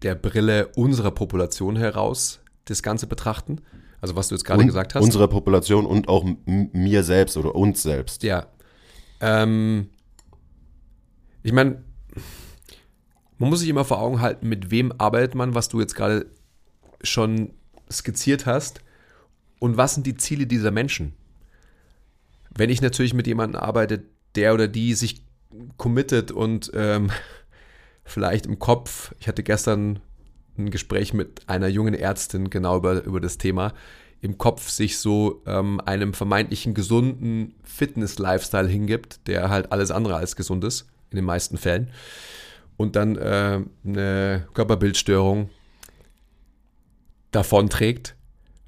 der Brille unserer Population heraus das Ganze betrachten. Also was du jetzt gerade Und gesagt hast. Unsere Population und auch mir selbst oder uns selbst. Ja. Ähm, ich meine, man muss sich immer vor Augen halten, mit wem arbeitet man, was du jetzt gerade schon skizziert hast und was sind die Ziele dieser Menschen. Wenn ich natürlich mit jemandem arbeite, der oder die sich committet und ähm, vielleicht im Kopf, ich hatte gestern ein Gespräch mit einer jungen Ärztin genau über, über das Thema, im Kopf sich so ähm, einem vermeintlichen gesunden Fitness-Lifestyle hingibt, der halt alles andere als gesund ist, in den meisten Fällen, und dann äh, eine Körperbildstörung davonträgt,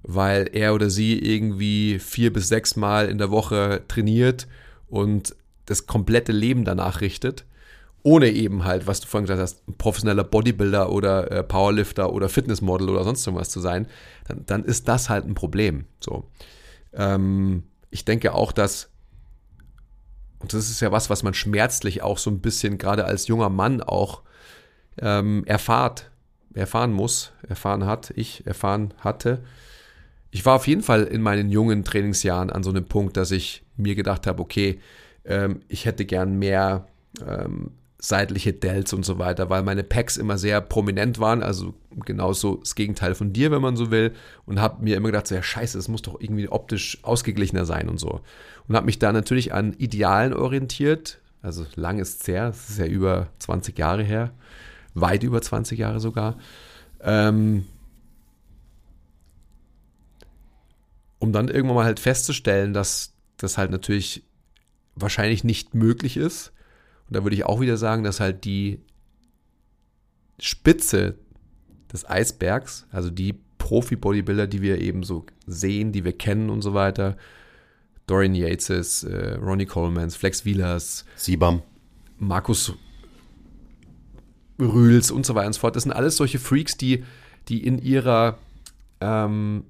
weil er oder sie irgendwie vier bis sechs Mal in der Woche trainiert und das komplette Leben danach richtet, ohne eben halt, was du vorhin gesagt hast, ein professioneller Bodybuilder oder äh, Powerlifter oder Fitnessmodel oder sonst irgendwas zu sein, dann, dann ist das halt ein Problem. So. Ähm, ich denke auch, dass, und das ist ja was, was man schmerzlich auch so ein bisschen, gerade als junger Mann auch ähm, erfahrt, erfahren muss, erfahren hat, ich erfahren hatte. Ich war auf jeden Fall in meinen jungen Trainingsjahren an so einem Punkt, dass ich mir gedacht habe, okay, ähm, ich hätte gern mehr ähm, seitliche Delts und so weiter, weil meine Packs immer sehr prominent waren, also genauso das Gegenteil von dir, wenn man so will, und habe mir immer gedacht, so, ja scheiße, das muss doch irgendwie optisch ausgeglichener sein und so. Und habe mich da natürlich an Idealen orientiert, also lang ist es her, das ist ja über 20 Jahre her, weit über 20 Jahre sogar, ähm, um dann irgendwann mal halt festzustellen, dass das halt natürlich wahrscheinlich nicht möglich ist. Und da würde ich auch wieder sagen, dass halt die Spitze des Eisbergs, also die Profi-Bodybuilder, die wir eben so sehen, die wir kennen und so weiter, Dorian Yates, äh, Ronnie Colemans, Flex Wheelers, Siebam. Markus Rühls und so weiter und so fort. Das sind alles solche Freaks, die, die in ihrer, ähm,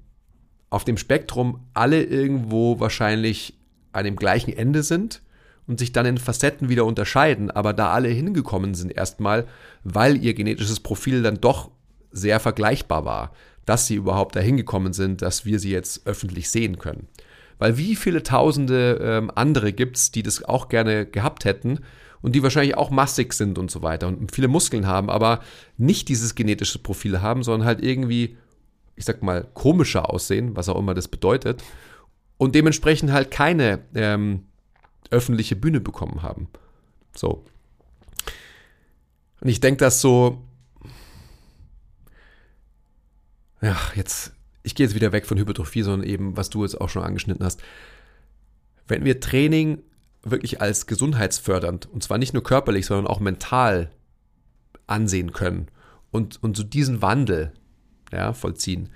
auf dem Spektrum alle irgendwo wahrscheinlich an dem gleichen Ende sind und sich dann in Facetten wieder unterscheiden, aber da alle hingekommen sind erstmal, weil ihr genetisches Profil dann doch sehr vergleichbar war, dass sie überhaupt dahin gekommen sind, dass wir sie jetzt öffentlich sehen können. Weil wie viele tausende ähm, andere gibt es, die das auch gerne gehabt hätten und die wahrscheinlich auch massig sind und so weiter und viele Muskeln haben, aber nicht dieses genetische Profil haben, sondern halt irgendwie, ich sag mal, komischer aussehen, was auch immer das bedeutet, und dementsprechend halt keine ähm, öffentliche Bühne bekommen haben. So. Und ich denke, dass so, ja, jetzt, ich gehe jetzt wieder weg von Hypertrophie, sondern eben, was du jetzt auch schon angeschnitten hast. Wenn wir Training wirklich als gesundheitsfördernd, und zwar nicht nur körperlich, sondern auch mental ansehen können und, und so diesen Wandel ja, vollziehen,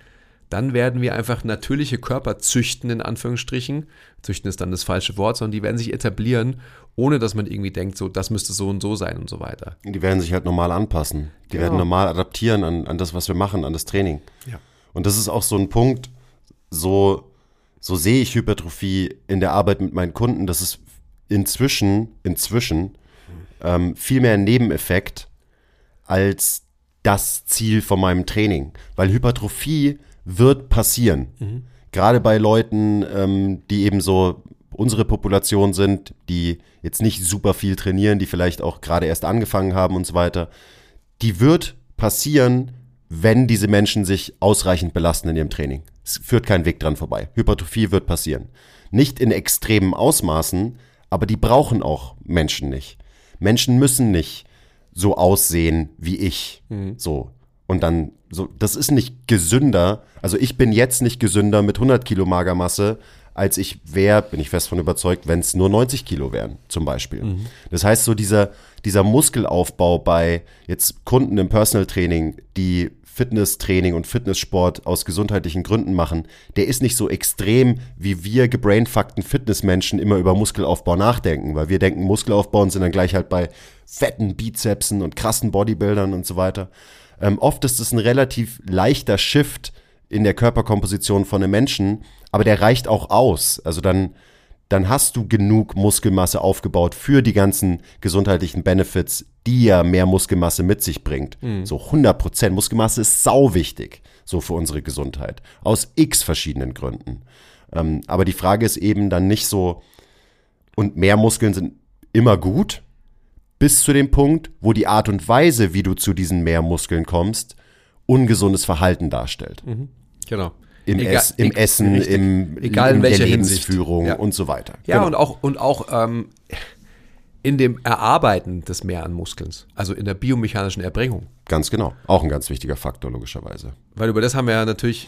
dann werden wir einfach natürliche Körper züchten, in Anführungsstrichen. Züchten ist dann das falsche Wort, sondern die werden sich etablieren, ohne dass man irgendwie denkt, so, das müsste so und so sein und so weiter. Die werden sich halt normal anpassen. Die Genau. werden normal adaptieren an, an das, was wir machen, an das Training. Ja. Und das ist auch so ein Punkt, so, so sehe ich Hypertrophie in der Arbeit mit meinen Kunden. Das ist inzwischen, inzwischen ähm, viel mehr ein Nebeneffekt als das Ziel von meinem Training. Weil Hypertrophie wird passieren. Gerade bei Leuten, ähm, die eben so unsere Population sind, die jetzt nicht super viel trainieren, die vielleicht auch gerade erst angefangen haben und so weiter. Die wird passieren, wenn diese Menschen sich ausreichend belasten in ihrem Training. Es führt kein Weg dran vorbei. Hypertrophie wird passieren. Nicht in extremen Ausmaßen, aber die brauchen auch Menschen nicht. Menschen müssen nicht so aussehen wie ich. So. Und dann, so, das ist nicht gesünder. Also ich bin jetzt nicht gesünder mit 100 Kilo Magermasse, als ich wäre, bin ich fest von überzeugt, wenn es nur 90 Kilo wären, zum Beispiel. Das heißt, so dieser, dieser Muskelaufbau bei jetzt Kunden im Personal Training, die Fitnesstraining und Fitnesssport aus gesundheitlichen Gründen machen, der ist nicht so extrem, wie wir gebrainfuckten Fitnessmenschen immer über Muskelaufbau nachdenken, weil wir denken, Muskelaufbau und sind dann gleich halt bei fetten Bizepsen und krassen Bodybuildern und so weiter. Ähm, oft ist es ein relativ leichter Shift in der Körperkomposition von einem Menschen, aber der reicht auch aus. Also dann, dann hast du genug Muskelmasse aufgebaut für die ganzen gesundheitlichen Benefits, die ja mehr Muskelmasse mit sich bringt. Mhm. So 100 Prozent. Muskelmasse ist sau wichtig, so für unsere Gesundheit. Aus x verschiedenen Gründen. Ähm, aber die Frage ist eben dann nicht so, und mehr Muskeln sind immer gut, bis zu dem Punkt, wo die Art und Weise, wie du zu diesen mehr Muskeln kommst, ungesundes Verhalten darstellt. Mhm. Genau. Im, Egal, Ess, im Essen, richtig. im, Egal in, in welcher Lebensführung ja. und so weiter. Ja, genau. und auch, und auch ähm, in dem Erarbeiten des Mehr an Muskelns, also in der biomechanischen Erbringung. Ganz genau. Auch ein ganz wichtiger Faktor, logischerweise. Weil über das haben wir ja natürlich,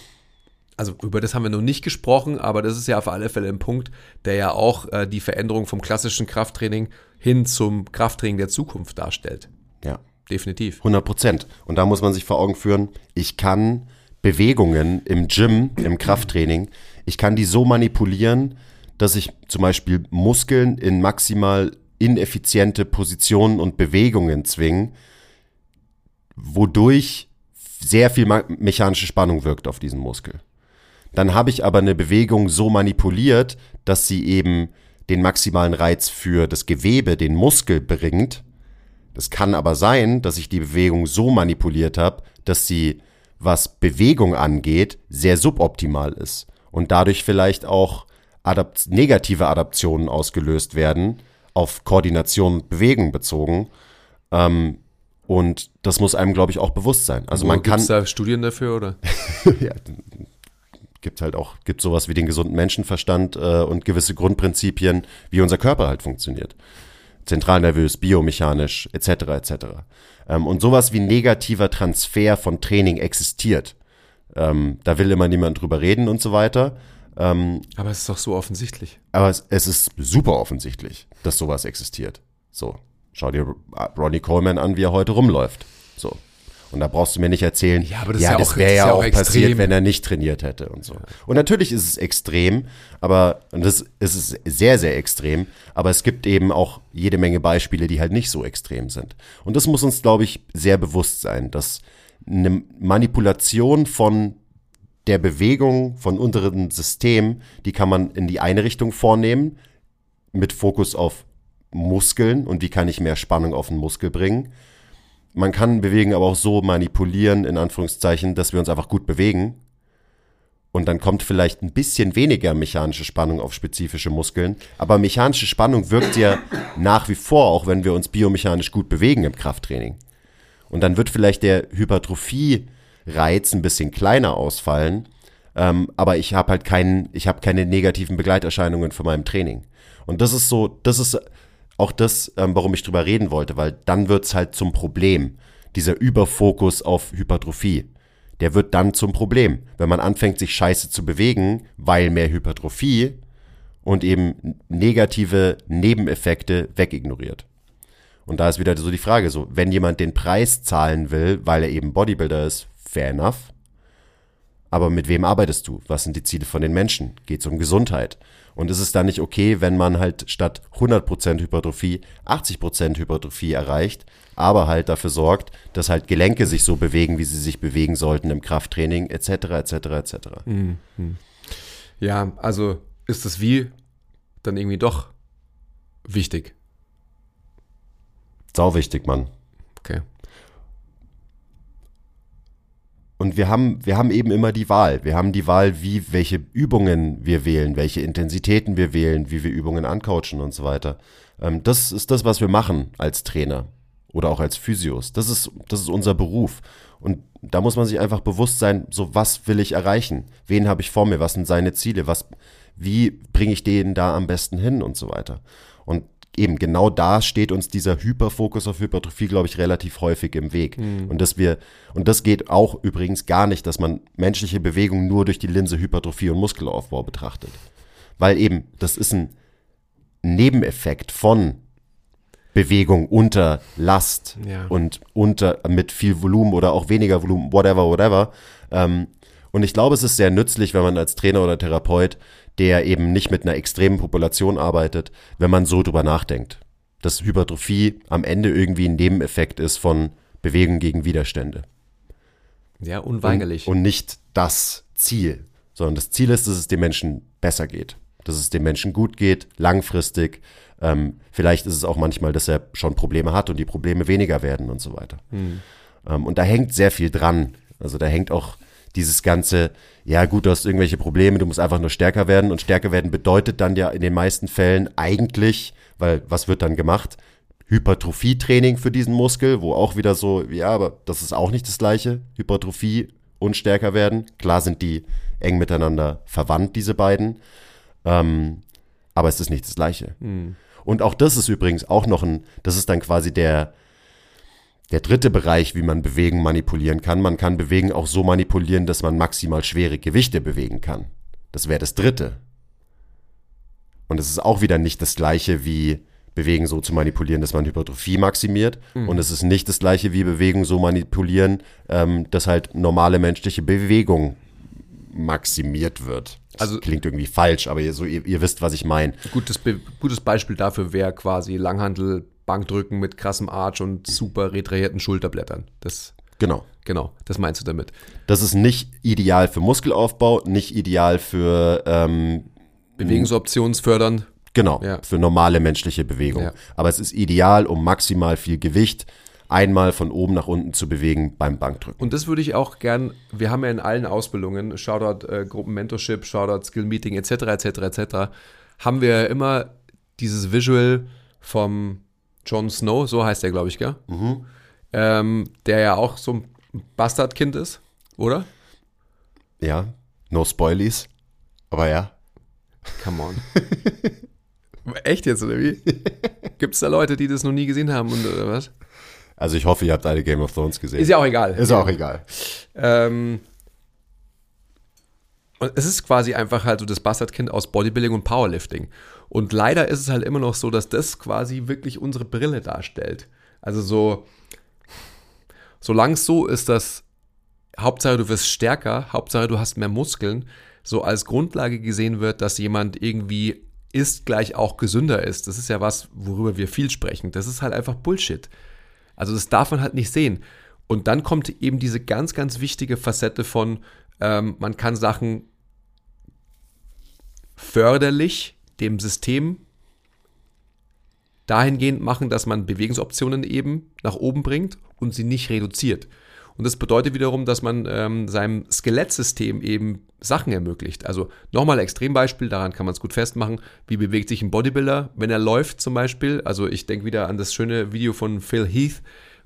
also über das haben wir noch nicht gesprochen, aber das ist ja auf alle Fälle ein Punkt, der ja auch äh, die Veränderung vom klassischen Krafttraining hin zum Krafttraining der Zukunft darstellt. Ja. Definitiv. 100 Prozent. Und da muss man sich vor Augen führen, ich kann Bewegungen im Gym, im Krafttraining, ich kann die so manipulieren, dass ich zum Beispiel Muskeln in maximal ineffiziente Positionen und Bewegungen zwinge, wodurch sehr viel mechanische Spannung wirkt auf diesen Muskel. Dann habe ich aber eine Bewegung so manipuliert, dass sie eben den maximalen Reiz für das Gewebe, den Muskel bringt. Das kann aber sein, dass ich die Bewegung so manipuliert habe, dass sie was Bewegung angeht, sehr suboptimal ist und dadurch vielleicht auch Adapt negative Adaptionen ausgelöst werden, auf Koordination und Bewegung bezogen. Ähm, und das muss einem, glaube ich, auch bewusst sein. Also Wo man kann. da Studien dafür, oder? ja, gibt halt auch, gibt sowas wie den gesunden Menschenverstand äh, und gewisse Grundprinzipien, wie unser Körper halt funktioniert. Zentralnervös, biomechanisch, etc. etc. Ähm, und sowas wie negativer Transfer von Training existiert. Ähm, da will immer niemand drüber reden und so weiter. Ähm, aber es ist doch so offensichtlich. Aber es, es, ist super offensichtlich, dass sowas existiert. So, schau dir Ronnie Coleman an, wie er heute rumläuft. So. Und da brauchst du mir nicht erzählen, ja, aber das, ja, ja das wäre ja auch, auch passiert, wenn er nicht trainiert hätte und so. Und natürlich ist es extrem, aber und das es ist sehr, sehr extrem, aber es gibt eben auch jede Menge Beispiele, die halt nicht so extrem sind. Und das muss uns, glaube ich, sehr bewusst sein, dass eine Manipulation von der Bewegung von unteren System, die kann man in die eine Richtung vornehmen, mit Fokus auf Muskeln und wie kann ich mehr Spannung auf den Muskel bringen man kann Bewegen aber auch so manipulieren, in Anführungszeichen, dass wir uns einfach gut bewegen. Und dann kommt vielleicht ein bisschen weniger mechanische Spannung auf spezifische Muskeln. Aber mechanische Spannung wirkt ja nach wie vor, auch wenn wir uns biomechanisch gut bewegen im Krafttraining. Und dann wird vielleicht der Hypertrophie-Reiz ein bisschen kleiner ausfallen. Ähm, aber ich habe halt keinen, ich habe keine negativen Begleiterscheinungen von meinem Training. Und das ist so, das ist auch das, ähm, warum ich drüber reden wollte, weil dann wird's halt zum Problem. Dieser Überfokus auf Hypertrophie. Der wird dann zum Problem, wenn man anfängt, sich scheiße zu bewegen, weil mehr Hypertrophie und eben negative Nebeneffekte wegignoriert. Und da ist wieder so die Frage, so, wenn jemand den Preis zahlen will, weil er eben Bodybuilder ist, fair enough. Aber mit wem arbeitest du? Was sind die Ziele von den Menschen? Geht es um Gesundheit? Und ist es dann nicht okay, wenn man halt statt 100% Hypertrophie 80% Hypertrophie erreicht, aber halt dafür sorgt, dass halt Gelenke sich so bewegen, wie sie sich bewegen sollten im Krafttraining, etc., etc., etc. Mhm. Ja, also ist das wie dann irgendwie doch wichtig? Sau wichtig, Mann. Okay. Und wir haben, wir haben eben immer die Wahl. Wir haben die Wahl, wie, welche Übungen wir wählen, welche Intensitäten wir wählen, wie wir Übungen ancoachen und so weiter. Ähm, das ist das, was wir machen als Trainer oder auch als Physios. Das ist, das ist unser Beruf. Und da muss man sich einfach bewusst sein, so was will ich erreichen? Wen habe ich vor mir? Was sind seine Ziele? Was, wie bringe ich den da am besten hin und so weiter? Und eben genau da steht uns dieser Hyperfokus auf Hypertrophie, glaube ich, relativ häufig im Weg. Mhm. Und dass wir, und das geht auch übrigens gar nicht, dass man menschliche Bewegung nur durch die Linse Hypertrophie und Muskelaufbau betrachtet. Weil eben, das ist ein Nebeneffekt von Bewegung unter Last Ja. und unter mit viel Volumen oder auch weniger Volumen, whatever, whatever. Ähm, und ich glaube, es ist sehr nützlich, wenn man als Trainer oder Therapeut, der eben nicht mit einer extremen Population arbeitet, wenn man so drüber nachdenkt. Dass Hypertrophie am Ende irgendwie ein Nebeneffekt ist von Bewegung gegen Widerstände. Ja, unweigerlich. Und, und nicht das Ziel, sondern das Ziel ist, dass es dem Menschen besser geht. Dass es dem Menschen gut geht, langfristig. Ähm, vielleicht ist es auch manchmal, dass er schon Probleme hat und die Probleme weniger werden und so weiter. Ähm, und da hängt sehr viel dran. Also da hängt auch dieses ganze, ja gut, du hast irgendwelche Probleme, du musst einfach nur stärker werden. Und stärker werden bedeutet dann ja in den meisten Fällen eigentlich, weil was wird dann gemacht? Hypertrophie-Training für diesen Muskel, wo auch wieder so, ja, aber das ist auch nicht das gleiche. Hypertrophie und stärker werden. Klar sind die eng miteinander verwandt, diese beiden. Ähm, aber es ist nicht das gleiche. Und auch das ist übrigens auch noch ein, das ist dann quasi der, der dritte Bereich, wie man Bewegen manipulieren kann. Man kann Bewegen auch so manipulieren, dass man maximal schwere Gewichte bewegen kann. Das wäre das dritte. Und es ist auch wieder nicht das gleiche wie Bewegen so zu manipulieren, dass man Hypertrophie maximiert. Und es ist nicht das gleiche wie Bewegen so manipulieren, ähm, dass halt normale menschliche Bewegung maximiert wird. Das Also- klingt irgendwie falsch, aber ihr, so, ihr, ihr wisst, was ich meine. Gutes, Be gutes Beispiel dafür wäre quasi Langhandel, Bankdrücken mit krassem Arch und super retrahierten Schulterblättern. Das, Genau. genau, das meinst du damit. Das ist nicht ideal für Muskelaufbau, nicht ideal für ähm, Bewegungsoptionsfördernd. Genau, Ja. für normale menschliche Bewegung. Ja. Aber es ist ideal, um maximal viel Gewicht einmal von oben nach unten zu bewegen beim Bankdrücken. Und das würde ich auch gern, wir haben ja in allen Ausbildungen, Shoutout äh, Gruppenmentorship, Shoutout Skill Meeting etc. etc. etc. haben wir ja immer dieses Visual vom Jon Snow, so heißt der, glaube ich, gell? Ähm, der ja auch so ein Bastardkind ist, oder? Ja, no spoilies. Aber ja. Come on. Echt jetzt, oder wie? Gibt es da Leute, die das noch nie gesehen haben und oder was? Also ich hoffe, ihr habt alle Game of Thrones gesehen. Ist ja auch egal. Ist auch egal. Ähm, und es ist quasi einfach halt so das Bastardkind aus Bodybuilding und Powerlifting. Und leider ist es halt immer noch so, dass das quasi wirklich unsere Brille darstellt. Also so, solange es so ist, dass Hauptsache du wirst stärker, Hauptsache du hast mehr Muskeln, so als Grundlage gesehen wird, dass jemand irgendwie ist gleich auch gesünder ist. Das ist ja was, worüber wir viel sprechen. Das ist halt einfach Bullshit. Also das darf man halt nicht sehen. Und dann kommt eben diese ganz, ganz wichtige Facette von, ähm, man kann Sachen förderlich dem System dahingehend machen, dass man Bewegungsoptionen eben nach oben bringt und sie nicht reduziert. Und das bedeutet wiederum, dass man ähm, seinem Skelettsystem eben Sachen ermöglicht. Also nochmal Extrembeispiel, daran kann man es gut festmachen. Wie bewegt sich ein Bodybuilder, wenn er läuft zum Beispiel? Also ich denke wieder an das schöne Video von Phil Heath,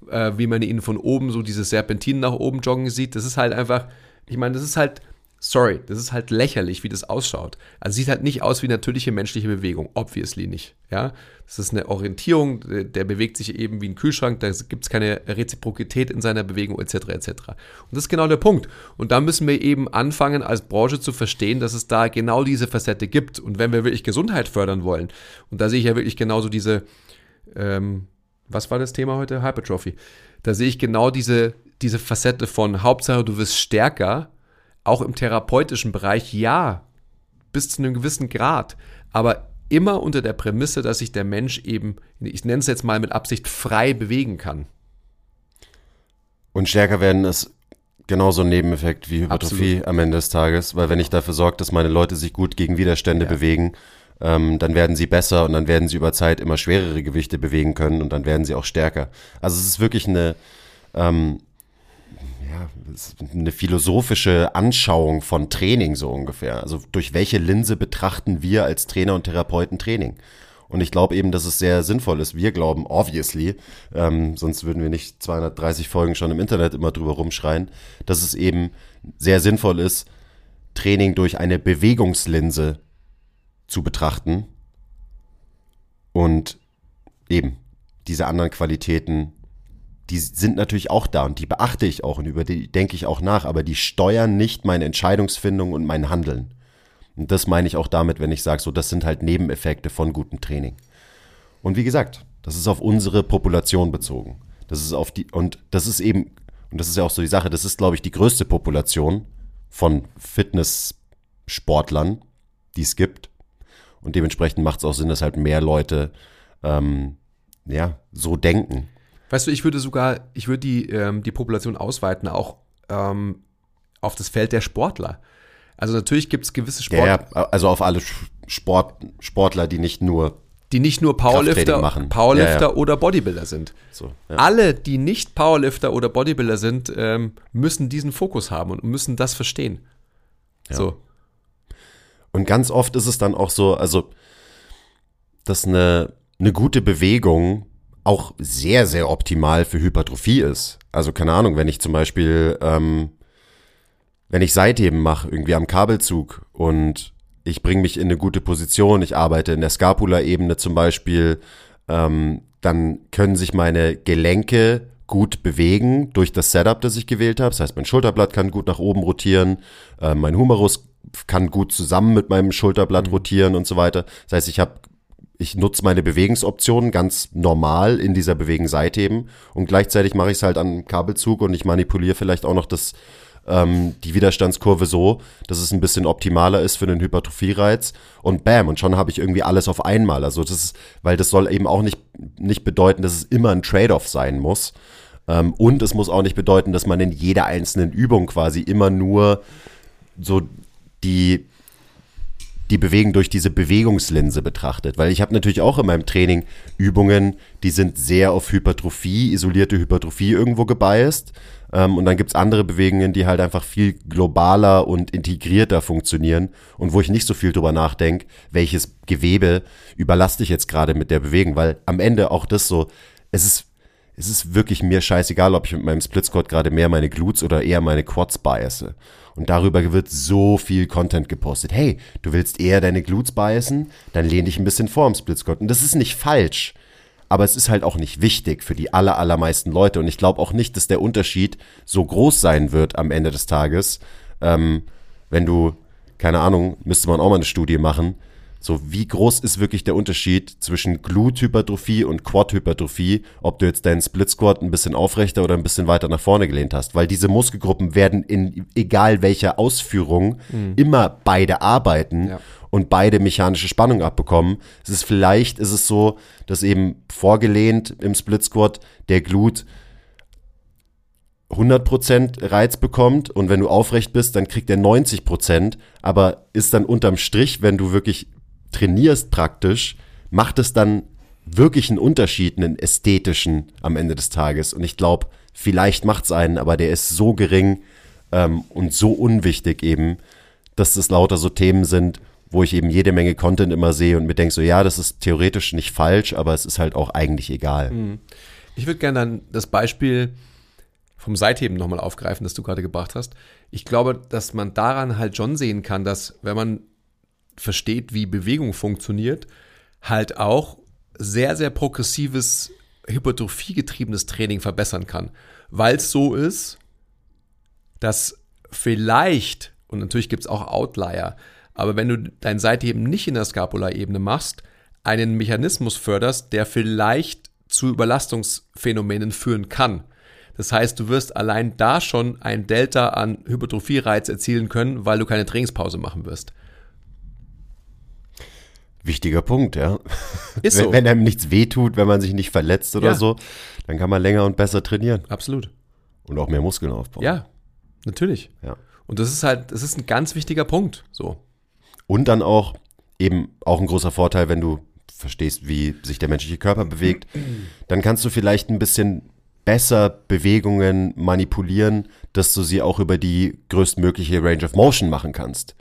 äh, wie man ihn von oben so dieses Serpentin nach oben joggen sieht. Das ist halt einfach, ich meine, das ist halt, sorry, das ist halt lächerlich, wie das ausschaut. Also sieht halt nicht aus wie natürliche menschliche Bewegung, obviously nicht. Ja, das ist eine Orientierung, der, bewegt sich eben wie ein Kühlschrank, da gibt es keine Reziprokität in seiner Bewegung etc. etc. Und das ist genau der Punkt. Und da müssen wir eben anfangen, als Branche zu verstehen, dass es da genau diese Facette gibt. Und wenn wir wirklich Gesundheit fördern wollen, und da sehe ich ja wirklich genauso diese, ähm, was war das Thema heute? Hypertrophy. Da sehe ich genau diese, diese Facette von Hauptsache, du wirst stärker, auch im therapeutischen Bereich, ja, bis zu einem gewissen Grad, aber immer unter der Prämisse, dass sich der Mensch eben, ich nenne es jetzt mal mit Absicht, frei bewegen kann. Und stärker werden ist genauso ein Nebeneffekt wie Hypertrophie Absolut. am Ende des Tages, weil wenn ich dafür sorge, dass meine Leute sich gut gegen Widerstände bewegen, ähm, dann werden sie besser und dann werden sie über Zeit immer schwerere Gewichte bewegen können und dann werden sie auch stärker. Also es ist wirklich eine, ähm, ja, eine philosophische Anschauung von Training so ungefähr. Also durch welche Linse betrachten wir als Trainer und Therapeuten Training? Und ich glaube eben, dass es sehr sinnvoll ist. Wir glauben, obviously, ähm, sonst würden wir nicht 230 Folgen schon im Internet immer drüber rumschreien, dass es eben sehr sinnvoll ist, Training durch eine Bewegungslinse zu betrachten und eben diese anderen Qualitäten, die sind natürlich auch da und die beachte ich auch und über die denke ich auch nach, aber die steuern nicht meine Entscheidungsfindung und mein Handeln. Und das meine ich auch damit, wenn ich sage, so das sind halt Nebeneffekte von gutem Training. Und wie gesagt, Das ist auf unsere Population bezogen. Das ist auf die, und das ist eben, und das ist ja auch so die Sache, das ist, glaube ich, die größte Population von Fitnesssportlern, die es gibt. Und dementsprechend macht es auch Sinn, dass halt mehr Leute ähm, ja, so denken. Weißt du, ich würde sogar, ich würde die, ähm, die Population ausweiten, auch ähm, auf das Feld der Sportler. Also natürlich gibt es gewisse Sportler. Ja, also auf alle Sport, Sportler, die nicht nur die nicht nur Powerlifter, machen. Powerlifter Ja, ja. oder Bodybuilder sind. so. Ja. Alle, die nicht Powerlifter oder Bodybuilder sind, ähm, müssen diesen Fokus haben und müssen das verstehen. So. Und ganz oft ist es dann auch so, also, dass eine, eine gute Bewegung auch sehr, sehr optimal für Hypertrophie ist. Also, keine Ahnung, wenn ich zum Beispiel, ähm, wenn ich Seitheben mache, irgendwie am Kabelzug und ich bringe mich in eine gute Position, ich arbeite in der Scapula-Ebene zum Beispiel, ähm, dann können sich meine Gelenke gut bewegen durch das Setup, das ich gewählt habe. Das heißt, mein Schulterblatt kann gut nach oben rotieren, äh, mein Humerus kann gut zusammen mit meinem Schulterblatt rotieren und so weiter. Das heißt, ich habe ich nutze meine Bewegungsoptionen ganz normal in dieser Bewegung Seitheben und gleichzeitig mache ich es halt an Kabelzug und ich manipuliere vielleicht auch noch das, ähm, die Widerstandskurve so, dass es ein bisschen optimaler ist für den Hypertrophie-Reiz und bam, und schon habe ich irgendwie alles auf einmal. Also das ist, weil das soll eben auch nicht, nicht bedeuten, dass es immer ein Trade-off sein muss. Ähm, und es muss auch nicht bedeuten, dass man in jeder einzelnen Übung quasi immer nur so die die Bewegung durch diese Bewegungslinse betrachtet. Weil ich habe natürlich auch in meinem Training Übungen, die sind sehr auf Hypertrophie, isolierte Hypertrophie irgendwo gebiased. Ähm, und dann gibt's andere Bewegungen, die halt einfach viel globaler und integrierter funktionieren und wo ich nicht so viel drüber nachdenke, welches Gewebe überlaste ich jetzt gerade mit der Bewegung. Weil am Ende auch das so, es ist es ist wirklich mir scheißegal, ob ich mit meinem Split Squat gerade mehr meine Glutes oder eher meine Quads biasse. Und darüber wird so viel Content gepostet. Hey, du willst eher deine Glutes biasen? Dann lehn dich ein bisschen vor im Split Squat. Und das ist nicht falsch. Aber es ist halt auch nicht wichtig für die aller, allermeisten Leute. Und ich glaube auch nicht, dass der Unterschied so groß sein wird am Ende des Tages. Ähm, wenn du, keine Ahnung, müsste man auch mal eine Studie machen, so, wie groß ist wirklich der Unterschied zwischen Glute-Hypertrophie und Quad-Hypertrophie, ob du jetzt deinen Split Squat ein bisschen aufrechter oder ein bisschen weiter nach vorne gelehnt hast? Weil diese Muskelgruppen werden in egal welcher Ausführung immer beide arbeiten Ja. und beide mechanische Spannung abbekommen. Es ist vielleicht, ist es so, dass eben vorgelehnt im Split Squat der Glut 100% Reiz bekommt und wenn du aufrecht bist, dann kriegt er 90%, aber ist dann unterm Strich, wenn du wirklich trainierst praktisch, macht es dann wirklich einen Unterschied, einen ästhetischen am Ende des Tages. Und ich glaube, vielleicht macht es einen, aber der ist so gering ähm, und so unwichtig eben, dass das lauter so Themen sind, wo ich eben jede Menge Content immer sehe und mir denke so, ja, das ist theoretisch nicht falsch, aber es ist halt auch eigentlich egal. Ich würde gerne dann das Beispiel vom Seitheben nochmal aufgreifen, das du gerade gebracht hast. Ich glaube, dass man daran halt schon sehen kann, dass wenn man versteht, wie Bewegung funktioniert, halt auch sehr, sehr progressives, hypertrophiegetriebenes Training verbessern kann. Weil es so ist, dass vielleicht, und natürlich gibt es auch Outlier, aber wenn du dein Seitheben nicht in der Scapula-Ebene machst, einen Mechanismus förderst, der vielleicht zu Überlastungsphänomenen führen kann. Das heißt, du wirst allein da schon ein Delta an Hypertrophie-Reiz erzielen können, weil du keine Trainingspause machen wirst. Wichtiger Punkt, ja. Ist wenn, so. wenn einem nichts wehtut, wenn man sich nicht verletzt oder Ja. so, dann kann man länger und besser trainieren Absolut. und auch mehr Muskeln aufbauen. Ja, natürlich. ja. Und das ist halt, das ist ein ganz wichtiger Punkt. So. Und dann auch eben auch ein großer Vorteil, wenn du verstehst, wie sich der menschliche Körper bewegt, dann kannst du vielleicht ein bisschen besser Bewegungen manipulieren, dass du sie auch über die größtmögliche Range of Motion machen kannst.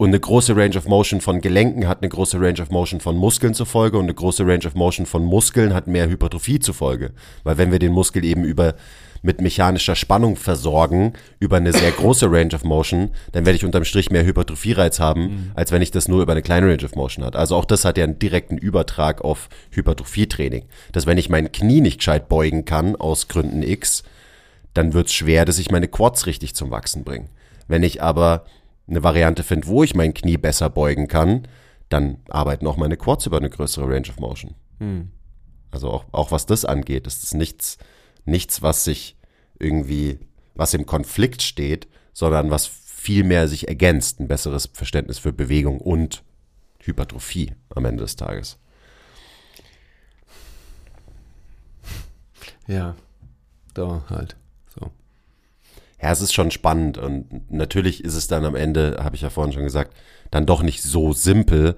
Und eine große Range of Motion von Gelenken hat eine große Range of Motion von Muskeln zur Folge und eine große Range of Motion von Muskeln hat mehr Hypertrophie zur Folge. Weil wenn wir den Muskel eben über mit mechanischer Spannung versorgen, über eine sehr große Range of Motion, dann werde ich unterm Strich mehr Hypertrophie-Reiz haben, als wenn ich das nur über eine kleine Range of Motion hat. Also auch das hat ja einen direkten Übertrag auf Hypertrophie-Training. Dass wenn ich mein Knie nicht gescheit beugen kann, aus Gründen X, dann wird es schwer, dass ich meine Quads richtig zum Wachsen bringe. Wenn ich aber eine Variante finde, wo ich mein Knie besser beugen kann, dann arbeiten auch meine Quads über eine größere Range of Motion. Also auch, auch was das angeht, ist es nichts, nichts, was sich irgendwie, was im Konflikt steht, sondern was viel mehr sich ergänzt, ein besseres Verständnis für Bewegung und Hypertrophie am Ende des Tages. Ja, da halt. Ja, es ist schon spannend und natürlich ist es dann am Ende, habe ich ja vorhin schon gesagt, dann doch nicht so simpel,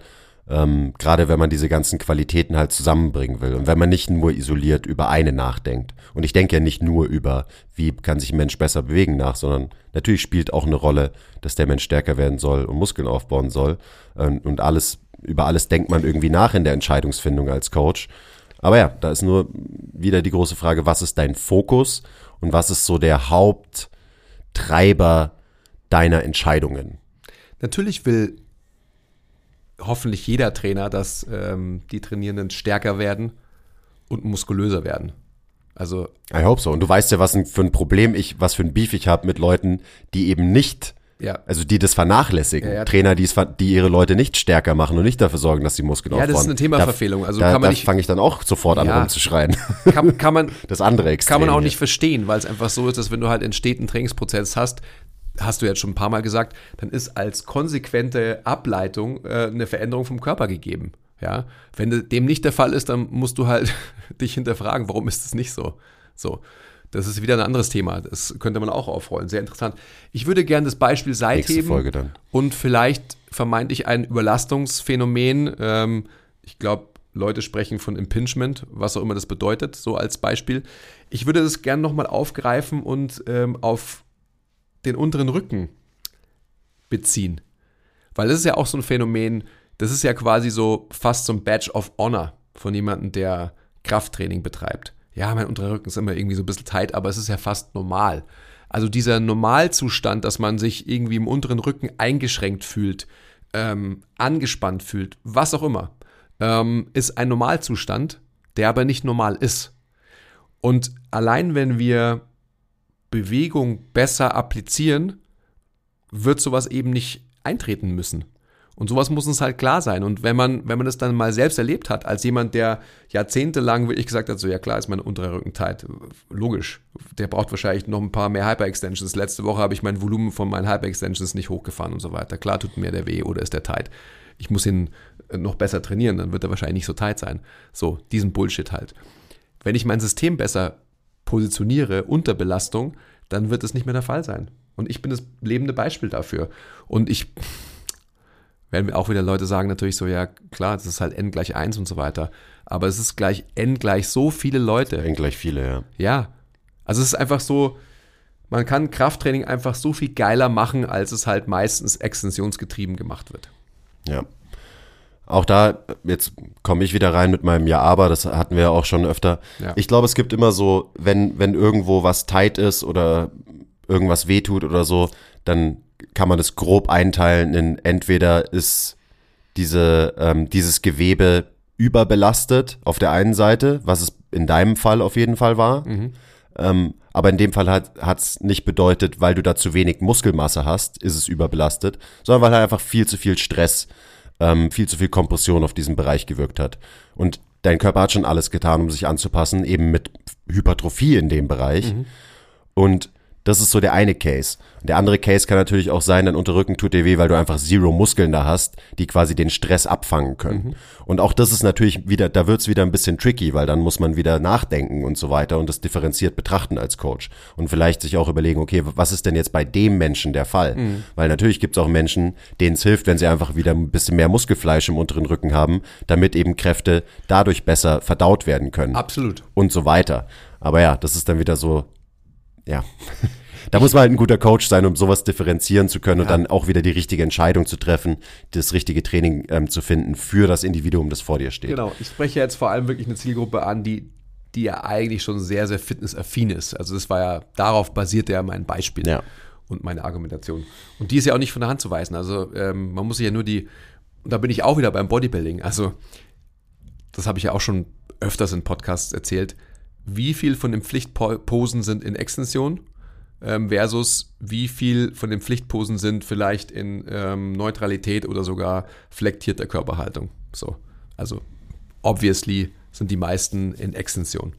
ähm, gerade wenn man diese ganzen Qualitäten halt zusammenbringen will und wenn man nicht nur isoliert über eine nachdenkt. Und ich denke ja nicht nur über, wie kann sich ein Mensch besser bewegen nach, sondern natürlich spielt auch eine Rolle, dass der Mensch stärker werden soll und Muskeln aufbauen soll. Ähm, und alles, über alles denkt man irgendwie nach in der Entscheidungsfindung als Coach. Aber ja, da ist nur wieder die große Frage, was ist dein Fokus und was ist so der Haupttreiber deiner Entscheidungen? Natürlich will hoffentlich jeder Trainer, dass ähm, die Trainierenden stärker werden und muskulöser werden. Also I hope so. Und du weißt ja, was für ein Problem ich, was für ein Beef ich habe mit Leuten, die eben nicht, ja, also die das vernachlässigen. Ja, ja. Trainer, die, es, die ihre Leute nicht stärker machen und nicht dafür sorgen, dass sie Muskeln Ja, aufbauen. das ist eine Themaverfehlung. Also da, kann man da nicht- fange ich dann auch sofort an Ja. rumzuschreien. kann, kann man Das andere Extrem. kann man auch hier. nicht verstehen, weil es einfach so ist, dass wenn du halt einen steten Trainingsprozess hast, hast du jetzt schon ein paar Mal gesagt, dann ist als konsequente Ableitung äh, eine Veränderung vom Körper gegeben. Ja, wenn de- dem nicht der Fall ist, dann musst du halt dich hinterfragen, warum ist das nicht so? So. Das ist wieder ein anderes Thema. Das könnte man auch aufrollen. Sehr interessant. Ich würde gerne das Beispiel Seitheben Nächste Folge dann. und vielleicht vermeintlich ein Überlastungsphänomen. Ähm, ich glaube, Leute sprechen von Impingement, was auch immer das bedeutet, so als Beispiel. Ich würde das gerne nochmal aufgreifen und ähm, auf den unteren Rücken beziehen. Weil das ist ja auch so ein Phänomen, das ist ja quasi so fast so ein Badge of Honor von jemandem, der Krafttraining betreibt. Ja, mein unterer Rücken ist immer irgendwie so ein bisschen tight, aber es ist ja fast normal. Also dieser Normalzustand, dass man sich irgendwie im unteren Rücken eingeschränkt fühlt, ähm, angespannt fühlt, was auch immer, ähm, ist ein Normalzustand, der aber nicht normal ist. Und allein wenn wir Bewegung besser applizieren, wird sowas eben nicht eintreten müssen. Und sowas muss uns halt klar sein. Und wenn man, wenn man das dann mal selbst erlebt hat, als jemand, der jahrzehntelang wirklich gesagt hat, so ja klar ist mein unterer Rücken tight, logisch, der braucht wahrscheinlich noch ein paar mehr Hyper-Extensions. Letzte Woche habe ich mein Volumen von meinen Hyper-Extensions nicht hochgefahren und so weiter. Klar tut mir der weh oder ist der tight. Ich muss ihn noch besser trainieren, dann wird er wahrscheinlich nicht so tight sein. So, diesen Bullshit halt. Wenn ich mein System besser positioniere unter Belastung, dann wird es nicht mehr der Fall sein. Und ich bin das lebende Beispiel dafür. Und ich werden mir auch wieder Leute sagen natürlich so, ja klar, das ist halt n gleich 1 und so weiter. Aber es ist gleich n gleich so viele Leute. Eng gleich viele, ja. Ja. Also es ist einfach so, man kann Krafttraining einfach so viel geiler machen, als es halt meistens extensionsgetrieben gemacht wird. Ja. Auch da, jetzt komme ich wieder rein mit meinem Ja, aber, das hatten wir ja auch schon öfter. Ja. Ich glaube, es gibt immer so, wenn, wenn irgendwo was tight ist oder irgendwas wehtut oder so, dann kann man das grob einteilen in entweder ist diese, ähm, dieses Gewebe überbelastet auf der einen Seite, was es in deinem Fall auf jeden Fall war. Ähm, aber in dem Fall hat es nicht bedeutet, weil du da zu wenig Muskelmasse hast, ist es überbelastet, sondern weil halt einfach viel zu viel Stress, ähm, viel zu viel Kompression auf diesen Bereich gewirkt hat. Und dein Körper hat schon alles getan, um sich anzupassen, eben mit Hypertrophie in dem Bereich. Und das ist so der eine Case. Und der andere Case kann natürlich auch sein, dein Unterrücken tut dir weh, weil du einfach Zero Muskeln da hast, die quasi den Stress abfangen können. Und auch das ist natürlich wieder, da wird's wieder ein bisschen tricky, weil dann muss man wieder nachdenken und so weiter und das differenziert betrachten als Coach. Und vielleicht sich auch überlegen, okay, was ist denn jetzt bei dem Menschen der Fall? Weil natürlich gibt's auch Menschen, denen es hilft, wenn sie einfach wieder ein bisschen mehr Muskelfleisch im unteren Rücken haben, damit eben Kräfte dadurch besser verdaut werden können Absolut. und so weiter. Aber ja, das ist dann wieder so, ja. Da muss man halt ein guter Coach sein, um sowas differenzieren zu können und dann auch wieder die richtige Entscheidung zu treffen, das richtige Training ähm, zu finden für das Individuum, das vor dir steht. Genau, ich spreche jetzt vor allem wirklich eine Zielgruppe an, die, die ja eigentlich schon sehr, sehr fitnessaffin ist. Also das war ja, darauf basiert ja mein Beispiel Ja. und meine Argumentation. Und die ist ja auch nicht von der Hand zu weisen. Also ähm, man muss sich ja nur die, und da bin ich auch wieder beim Bodybuilding. Also das habe ich ja auch schon öfters in Podcasts erzählt. Wie viel von den Pflichtposen sind in Extension ähm, versus wie viel von den Pflichtposen sind vielleicht in ähm, Neutralität oder sogar flektierter Körperhaltung. So, also obviously sind die meisten in Extension.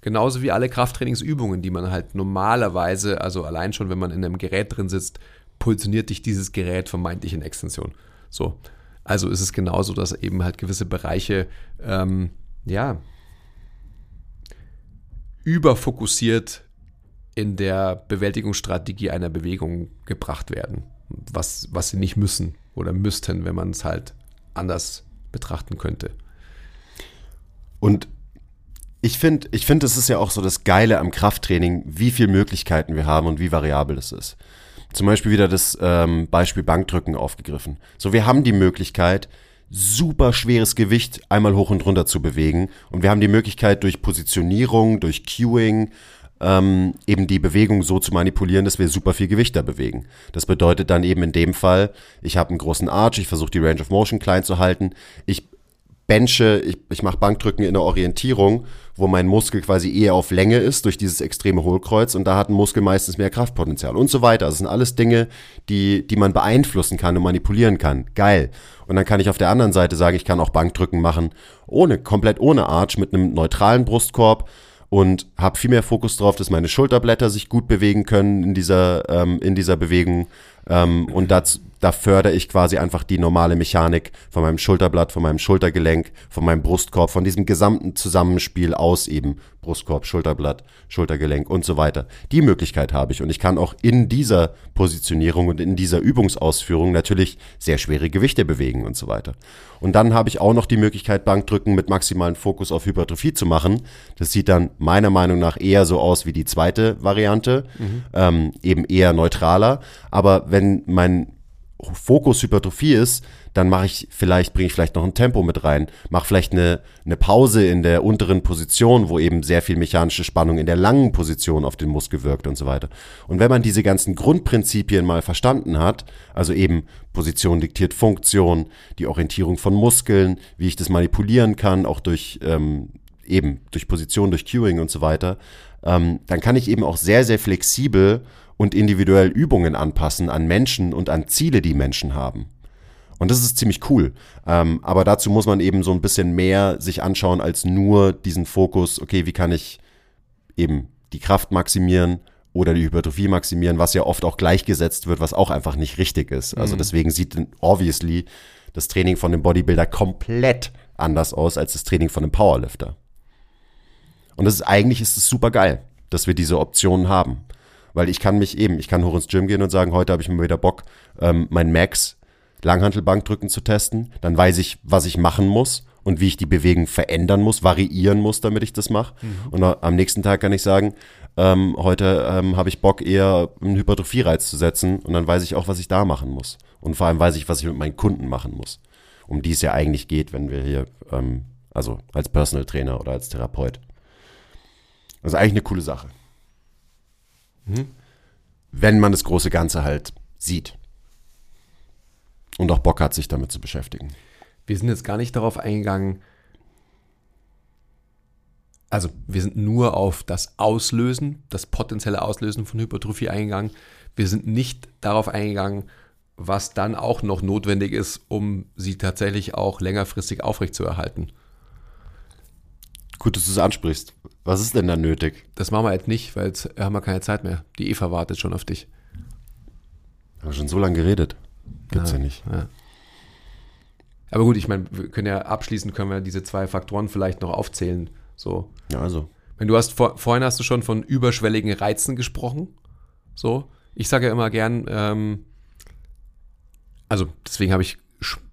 Genauso wie alle Krafttrainingsübungen, die man halt normalerweise, also allein schon, wenn man in einem Gerät drin sitzt, positioniert dich dieses Gerät vermeintlich in Extension. So. Also ist es genauso, dass eben halt gewisse Bereiche, ähm, ja, überfokussiert in der Bewältigungsstrategie einer Bewegung gebracht werden, was, was sie nicht müssen oder müssten, wenn man es halt anders betrachten könnte. Und ich finde, ich finde, es ist ja auch so das Geile am Krafttraining, wie viele Möglichkeiten wir haben und wie variabel es ist. Zum Beispiel wieder das ähm, Beispiel Bankdrücken aufgegriffen. So, wir haben die Möglichkeit, super schweres Gewicht einmal hoch und runter zu bewegen. Und wir haben die Möglichkeit, durch Positionierung, durch Cueing, ähm, eben die Bewegung so zu manipulieren, dass wir super viel Gewicht da bewegen. Das bedeutet dann eben in dem Fall, ich habe einen großen Arch, ich versuche die Range of Motion klein zu halten, ich benche, ich, ich mache Bankdrücken in der Orientierung, wo mein Muskel quasi eher auf Länge ist durch dieses extreme Hohlkreuz und da hat ein Muskel meistens mehr Kraftpotenzial und so weiter. Das sind alles Dinge, die, die man beeinflussen kann und manipulieren kann. Geil. Und dann kann ich auf der anderen Seite sagen, ich kann auch Bankdrücken machen, ohne, komplett ohne Arch, mit einem neutralen Brustkorb und habe viel mehr Fokus drauf, dass meine Schulterblätter sich gut bewegen können in dieser, ähm, in dieser Bewegung. Ähm, und das, da fördere ich quasi einfach die normale Mechanik von meinem Schulterblatt, von meinem Schultergelenk, von meinem Brustkorb, von diesem gesamten Zusammenspiel aus eben Brustkorb, Schulterblatt, Schultergelenk und so weiter. Die Möglichkeit habe ich und ich kann auch in dieser Positionierung und in dieser Übungsausführung natürlich sehr schwere Gewichte bewegen und so weiter. Und dann habe ich auch noch die Möglichkeit, Bankdrücken mit maximalen Fokus auf Hypertrophie zu machen. Das sieht dann meiner Meinung nach eher so aus wie die zweite Variante, mhm. ähm, eben eher neutraler. Aber wenn mein Fokus Hypertrophie ist, dann mache ich vielleicht, bringe ich vielleicht noch ein Tempo mit rein, mache vielleicht eine, eine Pause in der unteren Position, wo eben sehr viel mechanische Spannung in der langen Position auf den Muskel wirkt und so weiter. Und wenn man diese ganzen Grundprinzipien mal verstanden hat, also eben Position diktiert Funktion, die Orientierung von Muskeln, wie ich das manipulieren kann, auch durch ähm, eben durch Position, durch Cueing und so weiter, ähm, dann kann ich eben auch sehr, sehr flexibel und individuell Übungen anpassen an Menschen und an Ziele, die Menschen haben. Und das ist ziemlich cool. Ähm, aber dazu muss man eben so ein bisschen mehr sich anschauen als nur diesen Fokus, okay, wie kann ich eben die Kraft maximieren oder die Hypertrophie maximieren, was ja oft auch gleichgesetzt wird, was auch einfach nicht richtig ist. Also mhm. deswegen sieht obviously das Training von einem Bodybuilder komplett anders aus als das Training von einem Powerlifter. Und das ist eigentlich ist es super geil, dass wir diese Optionen haben. Weil ich kann mich eben, ich kann hoch ins Gym gehen und sagen, heute habe ich mal wieder Bock, ähm, mein Max Langhantelbankdrücken zu testen. Dann weiß ich, was ich machen muss und wie ich die Bewegung verändern muss, variieren muss, damit ich das mache. Mhm. Und am nächsten Tag kann ich sagen, ähm, heute ähm, habe ich Bock, eher einen Hypertrophie-Reiz zu setzen und dann weiß ich auch, was ich da machen muss. Und vor allem weiß ich, was ich mit meinen Kunden machen muss. Um die es ja eigentlich geht, wenn wir hier, ähm, also als Personal Trainer oder als Therapeut. Das ist eigentlich eine coole Sache. Mhm. Wenn man das große Ganze halt sieht. Und auch Bock hat, sich damit zu beschäftigen. Wir sind jetzt gar nicht darauf eingegangen, also wir sind nur auf das Auslösen, das potenzielle Auslösen von Hypertrophie eingegangen. Wir sind nicht darauf eingegangen, was dann auch noch notwendig ist, um sie tatsächlich auch längerfristig aufrechtzuerhalten. Gut, dass du es ansprichst. Was ist denn da nötig? Das machen wir jetzt nicht, weil jetzt haben wir keine Zeit mehr. Die Eva wartet schon auf dich. Haben wir schon so lange geredet. Gibt's ja, ja nicht. Ja. Aber gut, ich meine, wir können ja abschließend können wir diese zwei Faktoren vielleicht noch aufzählen. So. Ja, also. Wenn du hast vor, vorhin hast du schon von überschwelligen Reizen gesprochen. So. Ich sage ja immer gern, ähm, also deswegen habe ich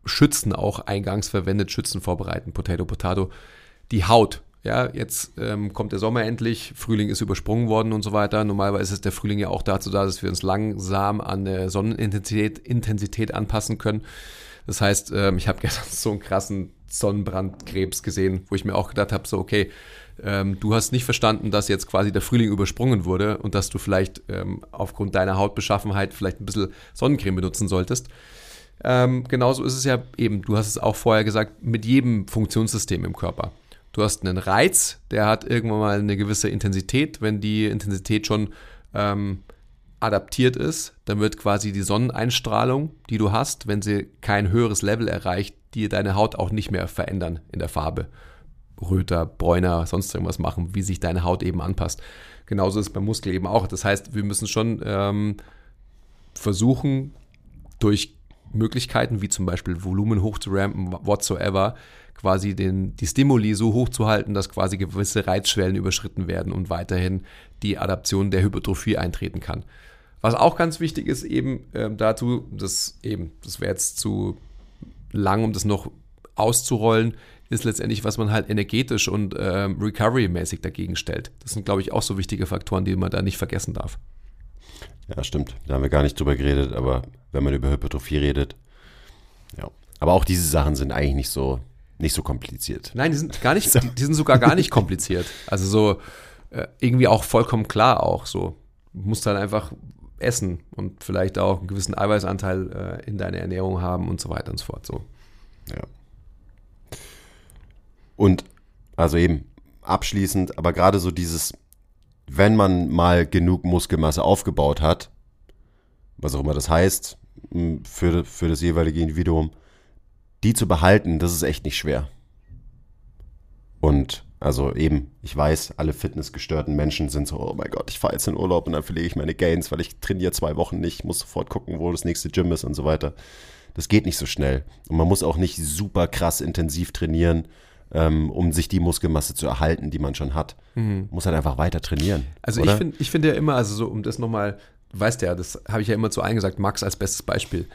Schützen auch eingangs verwendet, Schützen vorbereiten, Potato, Potato. Die Haut ja, jetzt ähm, kommt der Sommer endlich, Frühling ist übersprungen worden und so weiter. Normalerweise ist der Frühling ja auch dazu da, dass wir uns langsam an der Sonnenintensität Intensität anpassen können. Das heißt, ähm, ich habe gestern so einen krassen Sonnenbrandkrebs gesehen, wo ich mir auch gedacht habe, so okay, ähm, du hast nicht verstanden, dass jetzt quasi der Frühling übersprungen wurde und dass du vielleicht ähm, aufgrund deiner Hautbeschaffenheit vielleicht ein bisschen Sonnencreme benutzen solltest. Ähm, genauso ist es ja eben, du hast es auch vorher gesagt, mit jedem Funktionssystem im Körper. Du hast einen Reiz, der hat irgendwann mal eine gewisse Intensität. Wenn die Intensität schon ähm, adaptiert ist, dann wird quasi die Sonneneinstrahlung, die du hast, wenn sie kein höheres Level erreicht, die deine Haut auch nicht mehr verändern in der Farbe. röter, bräuner, sonst irgendwas machen, wie sich deine Haut eben anpasst. Genauso ist es beim Muskel eben auch. Das heißt, wir müssen schon ähm, versuchen, durch Möglichkeiten wie zum Beispiel Volumen hochzurampen, whatsoever, quasi den, die Stimuli so hoch zu halten, dass quasi gewisse Reizschwellen überschritten werden und weiterhin die Adaption der Hypertrophie eintreten kann. Was auch ganz wichtig ist, eben ähm, dazu, das eben, das wäre jetzt zu lang, um das noch auszurollen, ist letztendlich, was man halt energetisch und ähm, recovery-mäßig dagegen stellt. Das sind, glaube ich, auch so wichtige Faktoren, die man da nicht vergessen darf. Ja, stimmt. Da haben wir gar nicht drüber geredet, aber wenn man über Hypertrophie redet, ja. Aber auch diese Sachen sind eigentlich nicht so, nicht so kompliziert. Nein, die sind gar nicht, die, die sind sogar gar nicht kompliziert. Also so äh, irgendwie auch vollkommen klar auch so. Du musst halt einfach essen und vielleicht auch einen gewissen Eiweißanteil äh, in deiner Ernährung haben und so weiter und so fort. So. Ja. Und also eben abschließend, aber gerade so dieses, wenn man mal genug Muskelmasse aufgebaut hat, was auch immer das heißt, für, für das jeweilige Individuum, die zu behalten, das ist echt nicht schwer. Und also eben, ich weiß, alle fitnessgestörten Menschen sind so, oh mein Gott, ich fahre jetzt in Urlaub und dann verlege ich meine Gains, weil ich trainiere zwei Wochen nicht, muss sofort gucken, wo das nächste Gym ist und so weiter. Das geht nicht so schnell. Und man muss auch nicht super krass intensiv trainieren, ähm, um sich die Muskelmasse zu erhalten, die man schon hat. Mhm. Muss halt einfach weiter trainieren. Also oder? ich finde ich find ja immer, also so, um das nochmal, weißt du ja, das habe ich ja immer zu eingesagt, Max als bestes Beispiel.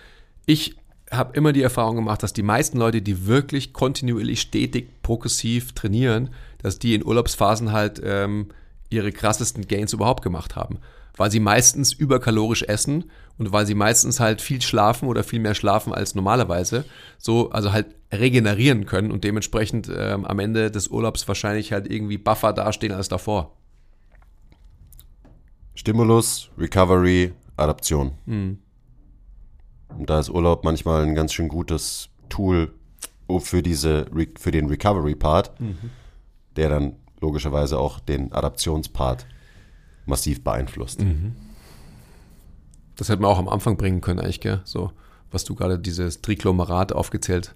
Ich habe immer die Erfahrung gemacht, dass die meisten Leute, die wirklich kontinuierlich, stetig, progressiv trainieren, dass die in Urlaubsphasen halt ähm, ihre krassesten Gains überhaupt gemacht haben. Weil sie meistens überkalorisch essen und weil sie meistens halt viel schlafen oder viel mehr schlafen als normalerweise. So, also halt regenerieren können und dementsprechend ähm, am Ende des Urlaubs wahrscheinlich halt irgendwie buffer dastehen als davor. Stimulus, Recovery, Adaption. Mhm. Und da ist Urlaub manchmal ein ganz schön gutes Tool für, diese, für den Recovery-Part, mhm. der dann logischerweise auch den Adaptionspart massiv beeinflusst. Mhm. Das hätte man auch am Anfang bringen können, eigentlich, gell? So, was du gerade dieses Triglomerat aufgezählt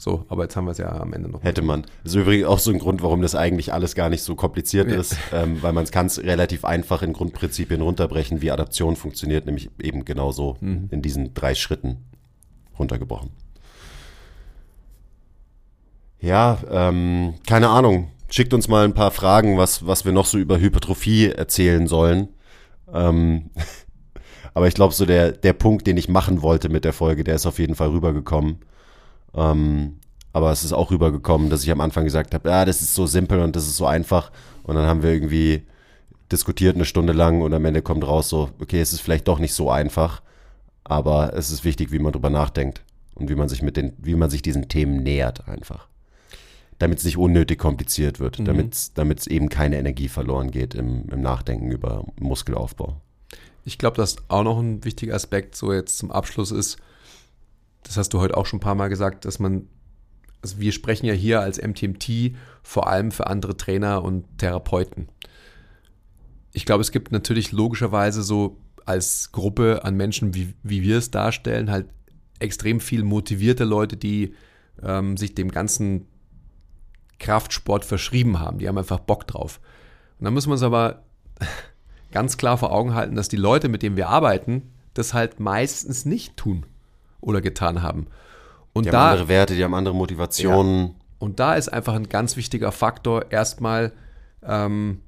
so, aber jetzt haben wir es ja am Ende noch. Hätte man. Das ist übrigens auch so ein Grund, warum das eigentlich alles gar nicht so kompliziert ja. ist, ähm, weil man kann es relativ einfach in Grundprinzipien runterbrechen, wie Adaption funktioniert, nämlich eben genauso mhm. in diesen drei Schritten runtergebrochen. Ja, ähm, keine Ahnung. Schickt uns mal ein paar Fragen, was, was wir noch so über Hypertrophie erzählen sollen. Ähm, aber ich glaube, so der, der Punkt, den ich machen wollte mit der Folge, der ist auf jeden Fall rübergekommen. Ähm, aber es ist auch rübergekommen, dass ich am Anfang gesagt habe, ja, das ist so simpel und das ist so einfach. Und dann haben wir irgendwie diskutiert eine Stunde lang und am Ende kommt raus so, okay, es ist vielleicht doch nicht so einfach, aber es ist wichtig, wie man drüber nachdenkt und wie man sich mit den, wie man sich diesen Themen nähert einfach. Damit es nicht unnötig kompliziert wird, mhm. damit es eben keine Energie verloren geht im, im Nachdenken über Muskelaufbau. Ich glaube, dass auch noch ein wichtiger Aspekt so jetzt zum Abschluss ist, das hast du heute auch schon ein paar Mal gesagt, dass man, also wir sprechen ja hier als MTMT vor allem für andere Trainer und Therapeuten. Ich glaube, es gibt natürlich logischerweise so als Gruppe an Menschen, wie, wie wir es darstellen, halt extrem viel motivierte Leute, die ähm, sich dem ganzen Kraftsport verschrieben haben. Die haben einfach Bock drauf. Und dann müssen wir uns aber ganz klar vor Augen halten, dass die Leute, mit denen wir arbeiten, das halt meistens nicht tun oder getan haben. Und die da, haben andere Werte, die haben andere Motivationen. Ja, und da ist einfach ein ganz wichtiger Faktor, erstmal ähm,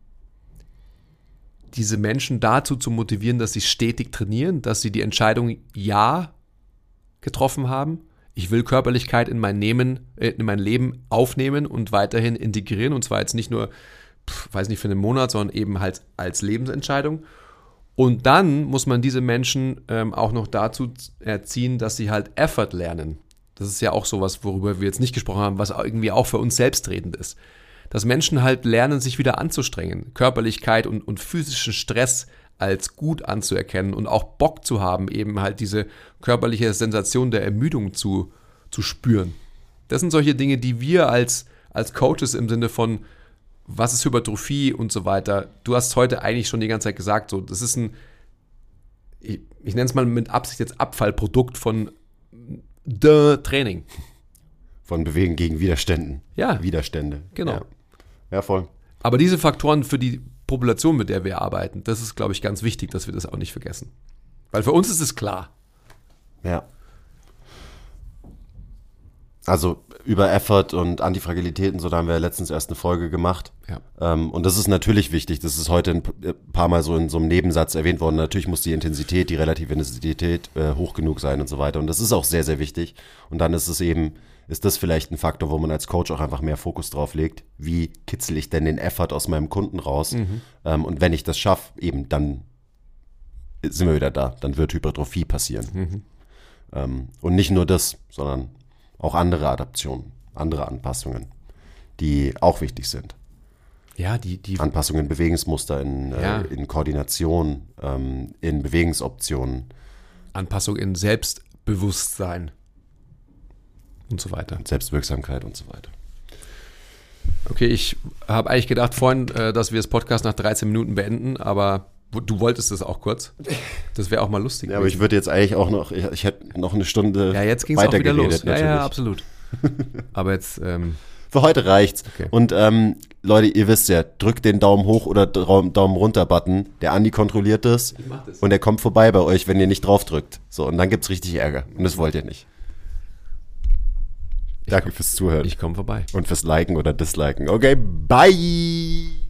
diese Menschen dazu zu motivieren, dass sie stetig trainieren, dass sie die Entscheidung Ja getroffen haben. Ich will Körperlichkeit in mein, Nehmen, äh, in mein Leben aufnehmen und weiterhin integrieren. Und zwar jetzt nicht nur, pf, weiß nicht, für einen Monat, sondern eben halt als Lebensentscheidung. Und dann muss man diese Menschen ähm, auch noch dazu erziehen, dass sie halt Effort lernen. Das ist ja auch sowas, worüber wir jetzt nicht gesprochen haben, was irgendwie auch für uns selbstredend ist. Dass Menschen halt lernen, sich wieder anzustrengen, Körperlichkeit und, und physischen Stress als gut anzuerkennen und auch Bock zu haben, eben halt diese körperliche Sensation der Ermüdung zu, zu spüren. Das sind solche Dinge, die wir als, als Coaches im Sinne von was ist Hypertrophie und so weiter. Du hast heute eigentlich schon die ganze Zeit gesagt, so, das ist ein, ich, ich nenne es mal mit Absicht jetzt Abfallprodukt von the Training. Von Bewegen gegen Widerständen. Ja. Widerstände. Genau. Ja. Ja, voll. Aber diese Faktoren für die Population, mit der wir arbeiten, das ist, glaube ich, ganz wichtig, dass wir das auch nicht vergessen. Weil für uns ist es klar. Ja. Also über Effort und Antifragilität und so, da haben wir ja letztens erst eine Folge gemacht. Ja. Ähm, und das ist natürlich wichtig. Das ist heute ein p- paar Mal so in so einem Nebensatz erwähnt worden. Natürlich muss die Intensität, die relative Intensität äh, hoch genug sein und so weiter. Und das ist auch sehr, sehr wichtig. Und dann ist es eben, ist das vielleicht ein Faktor, wo man als Coach auch einfach mehr Fokus drauf legt. Wie kitzel ich denn den Effort aus meinem Kunden raus? Ähm, und wenn ich das schaffe, eben dann sind wir wieder da. Dann wird Hypertrophie passieren. Ähm, und nicht nur das, sondern auch andere Adaptionen, andere Anpassungen, die auch wichtig sind. Ja, die, die, Anpassungen in Bewegungsmuster, in, Ja. äh, in Koordination, ähm, in Bewegungsoptionen, Anpassung in Selbstbewusstsein und so weiter. Selbstwirksamkeit und so weiter. Okay, ich habe eigentlich gedacht vorhin, äh, dass wir das Podcast nach 13 Minuten beenden, aber du wolltest es auch kurz. Das wäre auch mal lustig. Ja, aber ich würde jetzt eigentlich auch noch, ich, ich hätte noch eine Stunde ja, jetzt ging es auch wieder los. weitergeredet, Ja, ja, natürlich. absolut. aber jetzt, ähm, Für heute reicht's. Okay. Und ähm, Leute, ihr wisst ja, drückt den Daumen hoch oder Daumen runter Button. Der Andi kontrolliert das mach das. und er kommt vorbei bei euch, wenn ihr nicht drauf drückt. So, und dann gibt's richtig Ärger. Und das wollt ihr nicht. Danke fürs Zuhören ich komme vorbei. und fürs Liken oder Disliken. Okay, bye!